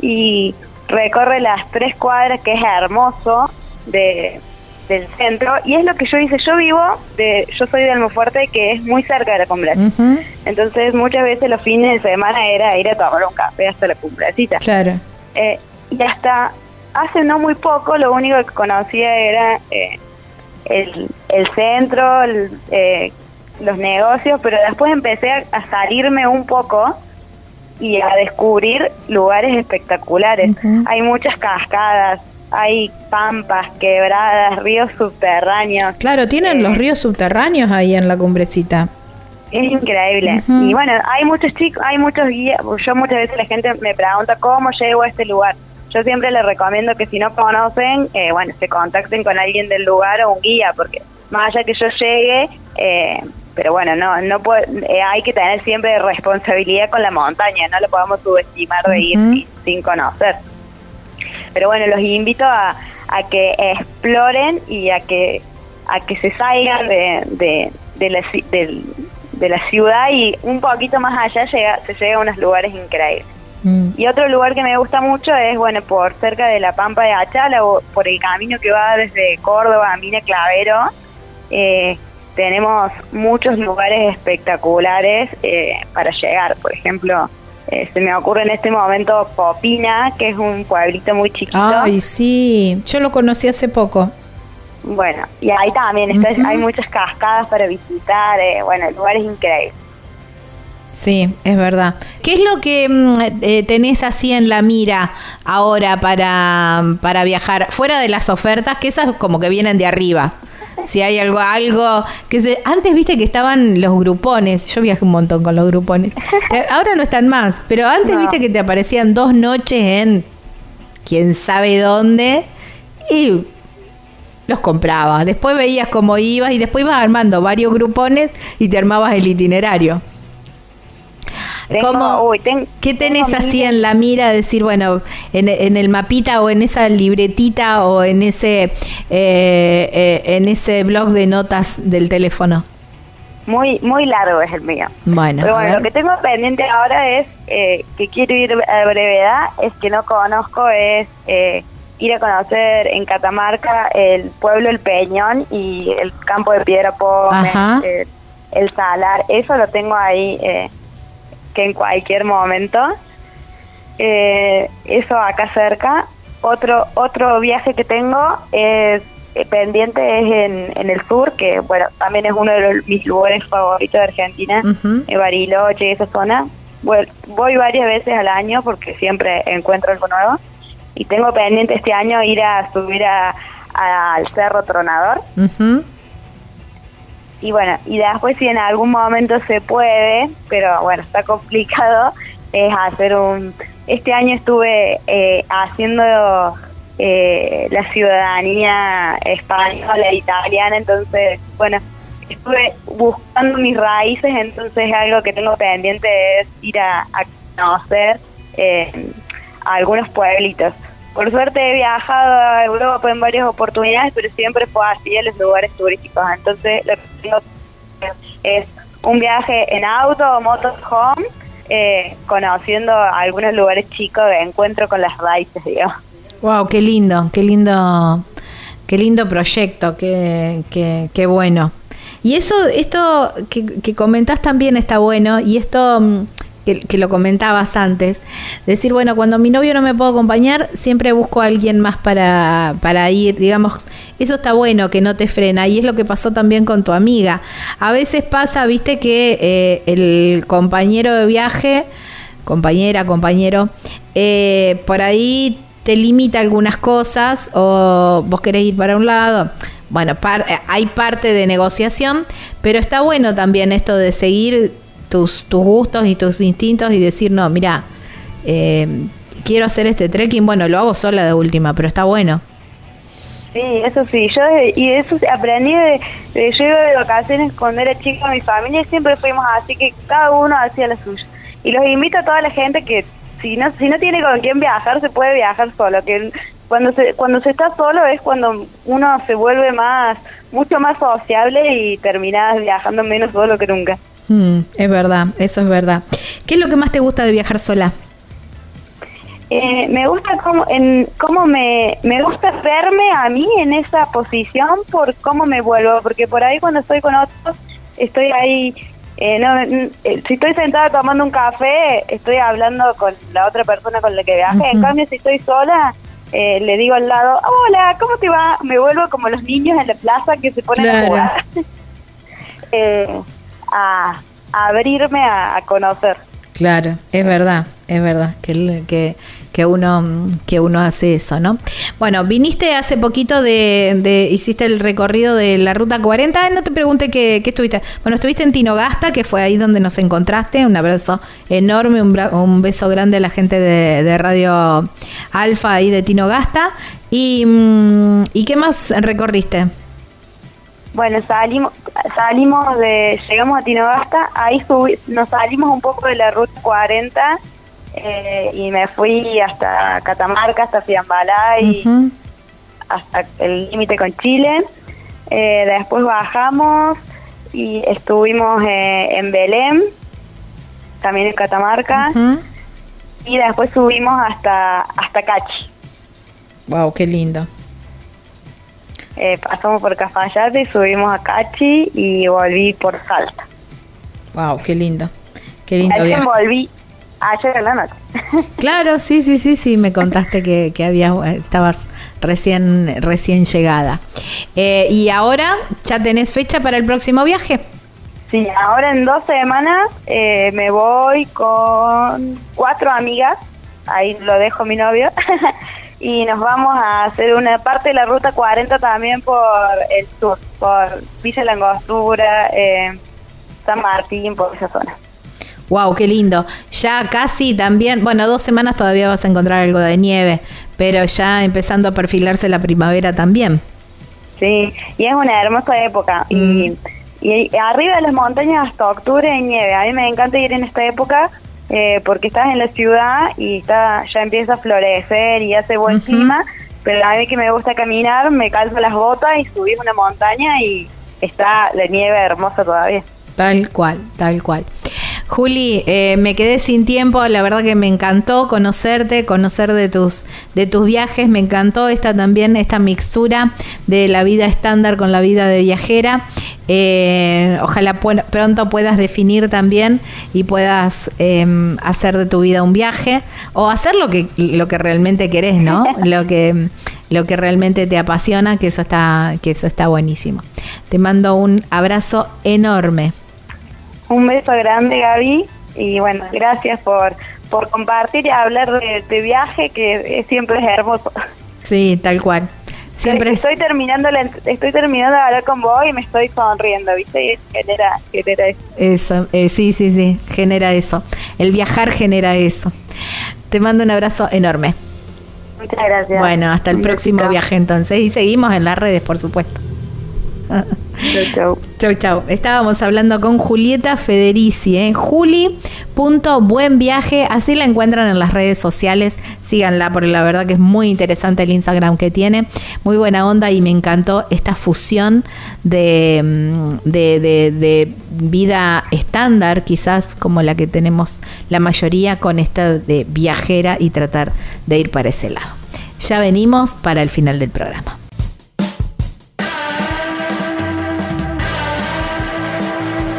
y recorre las tres cuadras que es hermoso de del centro y es lo que yo hice, yo vivo de yo soy de Almofuerte que es muy cerca de la cumbrecita. Entonces muchas veces los fines de semana era ir a tomar un café hasta la cumbrecita. Claro. Eh, y hasta hace no muy poco lo único que conocía era eh, el, el centro, el, eh, los negocios, pero después empecé a, a salirme un poco y a descubrir lugares espectaculares. Hay muchas cascadas, hay pampas, quebradas, ríos subterráneos. Claro, tienen Eh, los ríos subterráneos ahí en la cumbrecita. Es increíble. Y bueno, hay muchos chicos, hay muchos guías. Yo muchas veces la gente me pregunta cómo llego a este lugar. Yo siempre les recomiendo que si no conocen, eh, bueno, se contacten con alguien del lugar o un guía, porque más allá que yo llegue, eh, pero bueno, no, no puede- eh, hay que tener siempre responsabilidad con la montaña, no lo podemos subestimar de ir sin, sin conocer. Pero bueno, los invito a, a que exploren y a que a que se salgan de, de, de la, del- de la ciudad y un poquito más allá llega, se llega a unos lugares increíbles. Mm. Y otro lugar que me gusta mucho es, bueno, por cerca de la Pampa de Achala o por el camino que va desde Córdoba a Mina Clavero, eh, tenemos muchos lugares espectaculares eh, para llegar. Por ejemplo, eh, se me ocurre en este momento Popina, que es un pueblito muy chiquito. Ay, sí, yo lo conocí hace poco. Bueno, y ahí también está, hay muchas cascadas para visitar, eh, bueno, lugares increíbles. Sí, es verdad. ¿Qué es lo que mm, eh, tenés así en la mira ahora para, para viajar? Fuera de las ofertas, que esas como que vienen de arriba. Si hay algo, algo que se, antes viste que estaban los grupones, yo viajé un montón con los grupones. Eh, Ahora no están más, pero antes No. viste que te aparecían dos noches en quién sabe dónde y los compraba. Después veías cómo ibas y después ibas armando varios grupones y te armabas el itinerario. ¿Cómo, ¿Qué tenés así en la mira? Decir, bueno, en, el mapita o en esa libretita o en ese, eh, eh, en ese blog de notas del teléfono. Muy muy largo es el mío. Bueno, Pero bueno, lo que tengo pendiente ahora es eh, que quiero ir a brevedad, es que no conozco, es ir a conocer en Catamarca el pueblo El Peñón y el campo de Piedra Pómez, el, Salar, eso lo tengo ahí eh, que en cualquier momento. Eh, eso acá cerca. Otro otro viaje que tengo es eh, pendiente es en, en el sur, que bueno, también es uno de mis lugares favoritos de Argentina, uh Bariloche, esa zona. voy varias veces al año porque siempre encuentro algo nuevo y tengo pendiente este año ir a subir a, al Cerro Tronador. Y bueno, y después si en algún momento se puede, pero bueno, está complicado, es hacer un... Este año estuve eh, haciendo eh, la ciudadanía española e italiana, entonces, bueno, estuve buscando mis raíces, entonces algo que tengo pendiente es ir a, a conocer eh, algunos pueblitos. Por suerte he viajado a Europa en varias oportunidades, pero siempre fue así en los lugares turísticos. Entonces lo que tengo es un viaje en auto o motorhome, eh, conociendo algunos lugares chicos de encuentro con las raíces, digamos. Wow, qué lindo, qué lindo, qué lindo proyecto, qué, qué, qué bueno. Y eso, esto que, que comentás también está bueno, y esto que, lo comentabas antes, decir, bueno, cuando mi novio no me puedo acompañar, siempre busco a alguien más para, para ir, digamos, eso está bueno, que no te frena, y es lo que pasó también con tu amiga. A veces pasa, viste, que eh, el compañero de viaje, compañera, compañero, eh, por ahí te limita algunas cosas o vos querés ir para un lado. Bueno, hay parte de negociación, pero está bueno también esto de seguir tus, tus gustos y tus instintos y decir, no, mira, eh, quiero hacer este trekking, bueno, lo hago sola de última, pero está bueno. Sí, eso sí, yo y eso aprendí de, de, yo iba de vacaciones cuando era chica, mi familia siempre fuimos así que cada uno hacía la suya. Y los invito a toda la gente que si no si no tiene con quién viajar, se puede viajar solo, que cuando se cuando se está solo es cuando uno se vuelve más mucho más sociable y terminas viajando menos solo que nunca. Mm, es verdad, eso es verdad. ¿Qué es lo que más te gusta de viajar sola? Eh, me gusta cómo, en, cómo me, me gusta verme a mí en esa posición por cómo me vuelvo, porque por ahí cuando estoy con otros, estoy ahí, eh, no, eh, si estoy sentada tomando un café, estoy hablando con la otra persona con la que viaje, en cambio si estoy sola, le digo al lado, hola, ¿cómo te va? Me vuelvo como los niños en la plaza que se ponen a jugar. eh, a, abrirme a, conocer. Claro, es verdad, es verdad que, que, que, uno que uno hace eso, ¿no? Bueno, viniste hace poquito de, hiciste el recorrido de la ruta 40, no te pregunté qué, estuviste. Bueno, estuviste en Tinogasta, que fue ahí donde nos encontraste, un abrazo enorme, un, un beso grande a la gente de, de Radio Alfa ahí de Tinogasta. Y, mm, ¿Y qué más recorriste? Bueno, salimos, salimos de, llegamos a Tinogasta, ahí nos salimos un poco de la ruta 40 eh, y me fui hasta Catamarca, hasta Fiambalay, hasta el límite con Chile. Eh, después bajamos y estuvimos eh, en Belém, también en Catamarca, y después subimos hasta, hasta Cachi. Wow, qué lindo. Eh, pasamos por Cafayate, subimos a Cachi y volví por Salta. Wow, qué lindo. Qué lindo viaje. volví ayer en la noche. Claro, sí, sí, sí, sí, me contaste que, que habías, estabas recién, recién llegada. Eh, ¿Y ahora ya tenés fecha para el próximo viaje? Sí, ahora en dos semanas eh, me voy con cuatro amigas, ahí lo dejo mi novio, y nos vamos a hacer una parte de la ruta 40 también por el sur, por Villa Langostura, eh, San Martín, por esa zona. Wow, qué lindo. Ya casi también, bueno, dos semanas todavía vas a encontrar algo de nieve, pero ya empezando a perfilarse la primavera también. Sí, y es una hermosa época. Y, Mm. y arriba de las montañas hasta octubre hay nieve. A mí me encanta ir en esta época eh, porque estás en la ciudad y está ya empieza a florecer y hace buen clima. Pero a mí que me gusta caminar, me calzo las botas y subís una montaña y está la nieve hermosa todavía. Tal cual, tal cual. Juli, eh, me quedé sin tiempo, la verdad que me encantó conocerte, conocer de tus, de tus viajes, me encantó esta también, esta mixtura de la vida estándar con la vida de viajera. Eh, ojalá pu- pronto puedas definir también y puedas eh, hacer de tu vida un viaje o hacer lo que, lo que realmente querés, ¿no? lo que lo que realmente te apasiona, que eso está, que eso está buenísimo. Te mando un abrazo enorme. Un beso grande, Gaby. Y bueno, gracias por, por compartir y hablar de, de viaje, que siempre es hermoso. Sí, tal cual. Siempre es, estoy terminando la, estoy terminando de hablar con vos y me estoy sonriendo, ¿viste? Y genera, genera eso. eso, eh, sí, sí, sí, genera eso. El viajar genera eso. Te mando un abrazo enorme. Muchas gracias. Bueno, hasta el próximo viaje entonces. Y seguimos en las redes, por supuesto. Chau, chau. Chau, chau. Estábamos hablando con Julieta Federici, ¿eh? Juli.buenviaje. Así la encuentran en las redes sociales. Síganla, porque la verdad que es muy interesante el Instagram que tiene. Muy buena onda y me encantó esta fusión mm, de- de vida estándar, quizás como la que tenemos la mayoría, con esta de viajera y tratar de ir para ese lado. Ya venimos para el final del programa.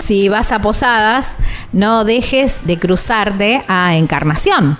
Si vas a Posadas, no dejes de cruzarte a Encarnación.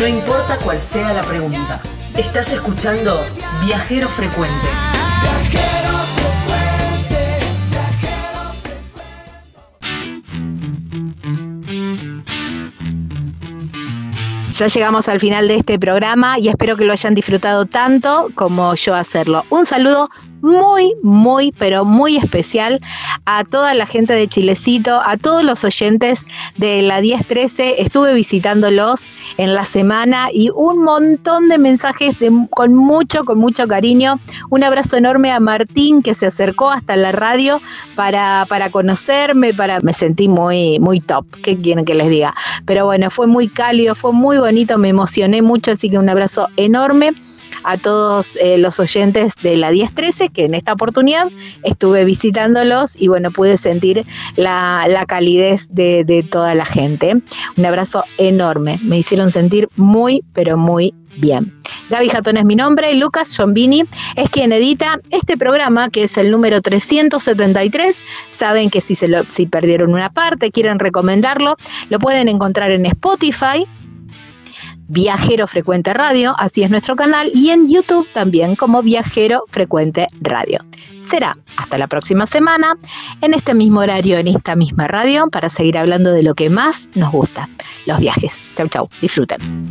No importa cuál sea la pregunta. Estás escuchando Viajero Frecuente. Ya llegamos al final de este programa y espero que lo hayan disfrutado tanto como yo hacerlo. Un saludo muy, muy, pero muy especial a toda la gente de Chilecito, a todos los oyentes de la 1013. Estuve visitándolos en la semana y un montón de mensajes de- con mucho, con mucho cariño. Un abrazo enorme a Martín que se acercó hasta la radio para, para conocerme, para me sentí muy, muy top. ¿Qué quieren que les diga? Pero bueno, fue muy cálido, fue muy bonito, me emocioné mucho, así que un abrazo enorme a todos eh, los oyentes de la 1013 que en esta oportunidad estuve visitándolos y bueno, pude sentir la, la calidez de, de toda la gente. Un abrazo enorme, me hicieron sentir muy, pero muy bien. Gaby Jatón es mi nombre, Lucas Giombini es quien edita este programa que es el número 373. Saben que si, se lo, si perdieron una parte, quieren recomendarlo, lo pueden encontrar en Spotify, Viajero Frecuente Radio, así es nuestro canal, y en YouTube también como Viajero Frecuente Radio. Será hasta la próxima semana, en este mismo horario, en esta misma radio, para seguir hablando de lo que más nos gusta, los viajes. Chau, chau, disfruten.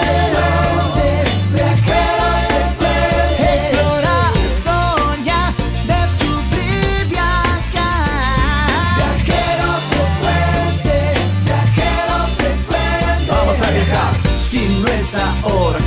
Si no